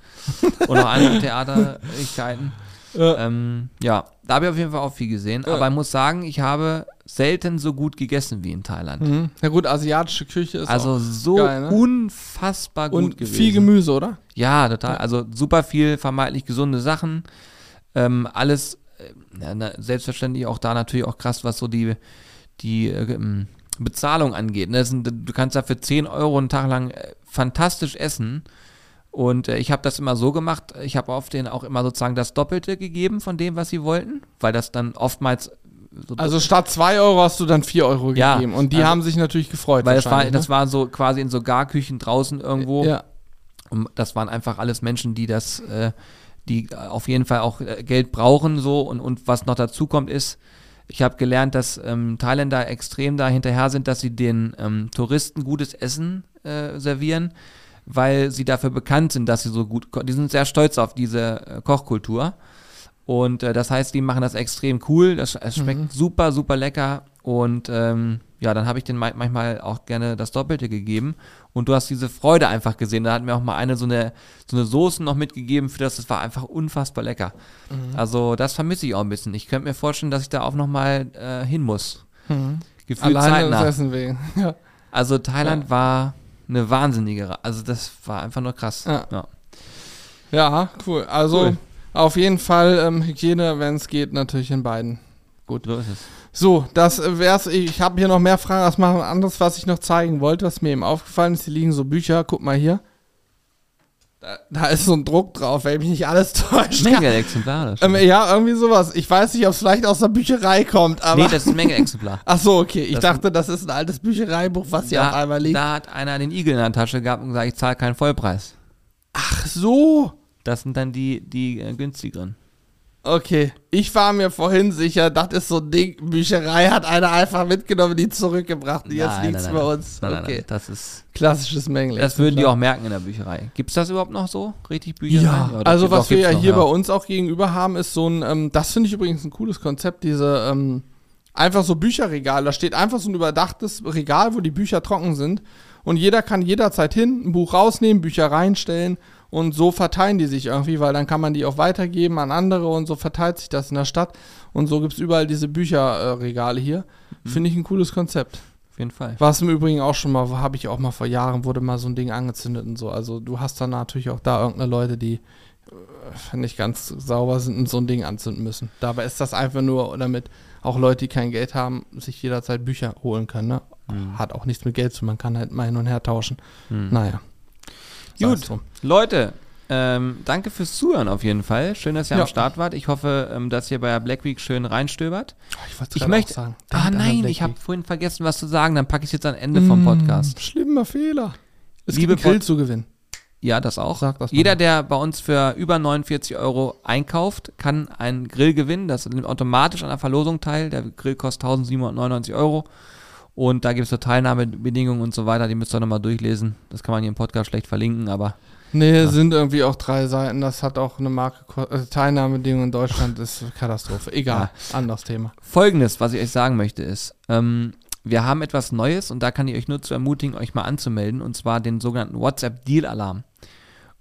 Speaker 2: Und auch andere Theaterigkeiten. Ja. Ähm, ja, da habe ich auf jeden Fall auch viel gesehen. Ja. Aber ich muss sagen, ich habe selten so gut gegessen wie in Thailand.
Speaker 1: Mhm. Ja gut, asiatische Küche ist
Speaker 2: Also so geil, ne? unfassbar gut Und gewesen.
Speaker 1: viel Gemüse, oder?
Speaker 2: Ja, total. Also super viel vermeintlich gesunde Sachen. Ähm, alles ja, na, selbstverständlich auch da natürlich auch krass, was so die, die äh, Bezahlung angeht. Ne? Sind, du kannst da für 10 Euro einen Tag lang äh, fantastisch essen. Und äh, ich habe das immer so gemacht, ich habe auf denen auch immer sozusagen das Doppelte gegeben von dem, was sie wollten, weil das dann oftmals
Speaker 1: so also statt 2 Euro hast du dann 4 Euro ja, gegeben. Und die also, haben sich natürlich gefreut.
Speaker 2: Weil das war, ne? das war so quasi in so Garküchen draußen irgendwo. Ja. Und das waren einfach alles Menschen, die das äh, die auf jeden Fall auch äh, Geld brauchen so und, und was noch dazu kommt ist, ich habe gelernt, dass ähm, Thailänder extrem da hinterher sind, dass sie den ähm, Touristen gutes Essen äh, servieren, weil sie dafür bekannt sind, dass sie so gut, die sind sehr stolz auf diese äh, Kochkultur. Und äh, das heißt, die machen das extrem cool. Das, es schmeckt mhm. super, super lecker. Und ähm, ja, dann habe ich den manchmal auch gerne das Doppelte gegeben. Und du hast diese Freude einfach gesehen. Da hat mir auch mal eine so eine, so eine Soße noch mitgegeben für das. Das war einfach unfassbar lecker. Mhm. Also das vermisse ich auch ein bisschen. Ich könnte mir vorstellen, dass ich da auch nochmal äh, hin muss.
Speaker 1: Mhm. Gefühlt Alleine zeitnah. Essen wegen. Ja.
Speaker 2: Also Thailand ja. war eine wahnsinnige, also das war einfach nur krass.
Speaker 1: Ja, ja. ja cool. Also cool. auf jeden Fall ähm, Hygiene, wenn es geht, natürlich in beiden. Gut. So ist es. So, das wär's. Ich habe hier noch mehr Fragen. Was machen anderes, was ich noch zeigen wollte, was mir eben aufgefallen ist. Hier liegen so Bücher. Guck mal hier. Da, da ist so ein Druck drauf, wenn mich nicht alles täuscht.
Speaker 2: Menge-Exemplar.
Speaker 1: Ähm, ja, irgendwie sowas. Ich weiß nicht, ob es vielleicht aus der Bücherei kommt, aber.
Speaker 2: Nee, das ist ein Menge-Exemplar.
Speaker 1: Ach so, okay. Ich das dachte, das ist ein altes Büchereibuch, was hier auf einmal liegt.
Speaker 2: Da hat einer den Igel in der Tasche gehabt und gesagt, ich zahle keinen Vollpreis.
Speaker 1: Ach so.
Speaker 2: Das sind dann die, die äh, günstigeren.
Speaker 1: Okay, ich war mir vorhin sicher, das ist so ein Ding, Bücherei hat einer einfach mitgenommen, die zurückgebracht und jetzt liegt es bei uns.
Speaker 2: Nein, okay. Nein, das ist
Speaker 1: klassisches Mängel.
Speaker 2: Das würden die auch merken in der Bücherei. Gibt es das überhaupt noch so? Richtig Bücherei? Ja,
Speaker 1: ja also was wir ja hier ja. bei uns auch gegenüber haben, ist so ein, ähm, das finde ich übrigens ein cooles Konzept, diese ähm, einfach so Bücherregal. Da steht einfach so ein überdachtes Regal, wo die Bücher trocken sind und jeder kann jederzeit hin, ein Buch rausnehmen, Bücher reinstellen und so verteilen die sich irgendwie, weil dann kann man die auch weitergeben an andere und so verteilt sich das in der Stadt. Und so gibt es überall diese Bücherregale hier. Mhm. Finde ich ein cooles Konzept.
Speaker 2: Auf jeden Fall.
Speaker 1: Was im Übrigen auch schon mal, habe ich auch mal vor Jahren, wurde mal so ein Ding angezündet und so. Also du hast dann natürlich auch da irgendeine Leute, die äh, nicht ganz sauber sind und so ein Ding anzünden müssen. Dabei ist das einfach nur, damit auch Leute, die kein Geld haben, sich jederzeit Bücher holen können. Ne? Mhm. Hat auch nichts mit Geld zu tun, man kann halt mal hin und her tauschen. Mhm. Naja.
Speaker 2: Gut, Leute, ähm, danke fürs Zuhören auf jeden Fall. Schön, dass ihr ja. am Start wart. Ich hoffe, ähm, dass ihr bei der Black Week schön reinstöbert.
Speaker 1: Oh, ich, ich möchte sagen.
Speaker 2: Ah nein, ich habe vorhin vergessen, was zu sagen. Dann packe ich es jetzt am Ende mmh, vom Podcast.
Speaker 1: Schlimmer Fehler.
Speaker 2: Es Liebe
Speaker 1: gibt einen Grill zu gewinnen.
Speaker 2: Ja, das auch. Das Jeder, der bei uns für über 49 Euro einkauft, kann einen Grill gewinnen. Das nimmt automatisch an der Verlosung teil. Der Grill kostet 1799 Euro. Und da gibt es so Teilnahmebedingungen und so weiter, die müsst ihr nochmal durchlesen. Das kann man hier im Podcast schlecht verlinken, aber.
Speaker 1: Nee, ja. sind irgendwie auch drei Seiten. Das hat auch eine Marke. Also Teilnahmebedingungen in Deutschland ist Katastrophe. Egal, ja. anderes Thema.
Speaker 2: Folgendes, was ich euch sagen möchte, ist, ähm, wir haben etwas Neues und da kann ich euch nur zu ermutigen, euch mal anzumelden, und zwar den sogenannten WhatsApp Deal Alarm.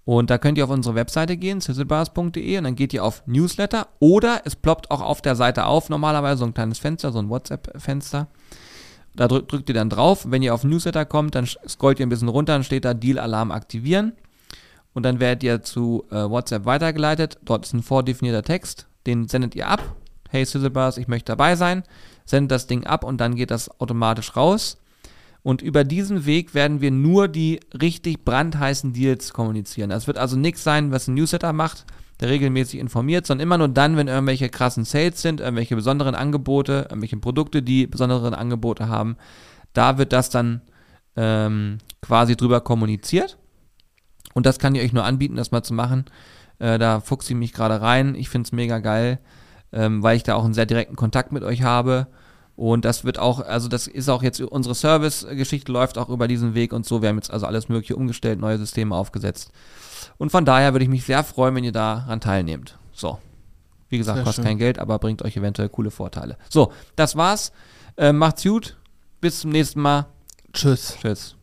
Speaker 2: Und da könnt ihr auf unsere Webseite gehen, sizzlebars.de und dann geht ihr auf Newsletter oder es ploppt auch auf der Seite auf, normalerweise so ein kleines Fenster, so ein WhatsApp-Fenster. Da drückt, drückt ihr dann drauf. Wenn ihr auf Newsletter kommt, dann scrollt ihr ein bisschen runter, dann steht da Deal-Alarm aktivieren. Und dann werdet ihr zu äh, WhatsApp weitergeleitet. Dort ist ein vordefinierter Text, den sendet ihr ab. Hey Sizzlebars, ich möchte dabei sein. Sendet das Ding ab und dann geht das automatisch raus. Und über diesen Weg werden wir nur die richtig brandheißen Deals kommunizieren. Es wird also nichts sein, was ein Newsletter macht, regelmäßig informiert, sondern immer nur dann, wenn irgendwelche krassen Sales sind, irgendwelche besonderen Angebote, irgendwelche Produkte, die besondere Angebote haben. Da wird das dann ähm, quasi drüber kommuniziert. Und das kann ich euch nur anbieten, das mal zu machen. Äh, da fuchse ich mich gerade rein. Ich finde es mega geil, ähm, weil ich da auch einen sehr direkten Kontakt mit euch habe. Und das wird auch, also das ist auch jetzt, unsere Service-Geschichte läuft auch über diesen Weg und so. Wir haben jetzt also alles Mögliche umgestellt, neue Systeme aufgesetzt. Und von daher würde ich mich sehr freuen, wenn ihr daran teilnehmt. So. Wie gesagt, sehr kostet schön. kein Geld, aber bringt euch eventuell coole Vorteile. So, das war's. Äh, macht's gut. Bis zum nächsten Mal.
Speaker 1: Tschüss.
Speaker 2: Tschüss.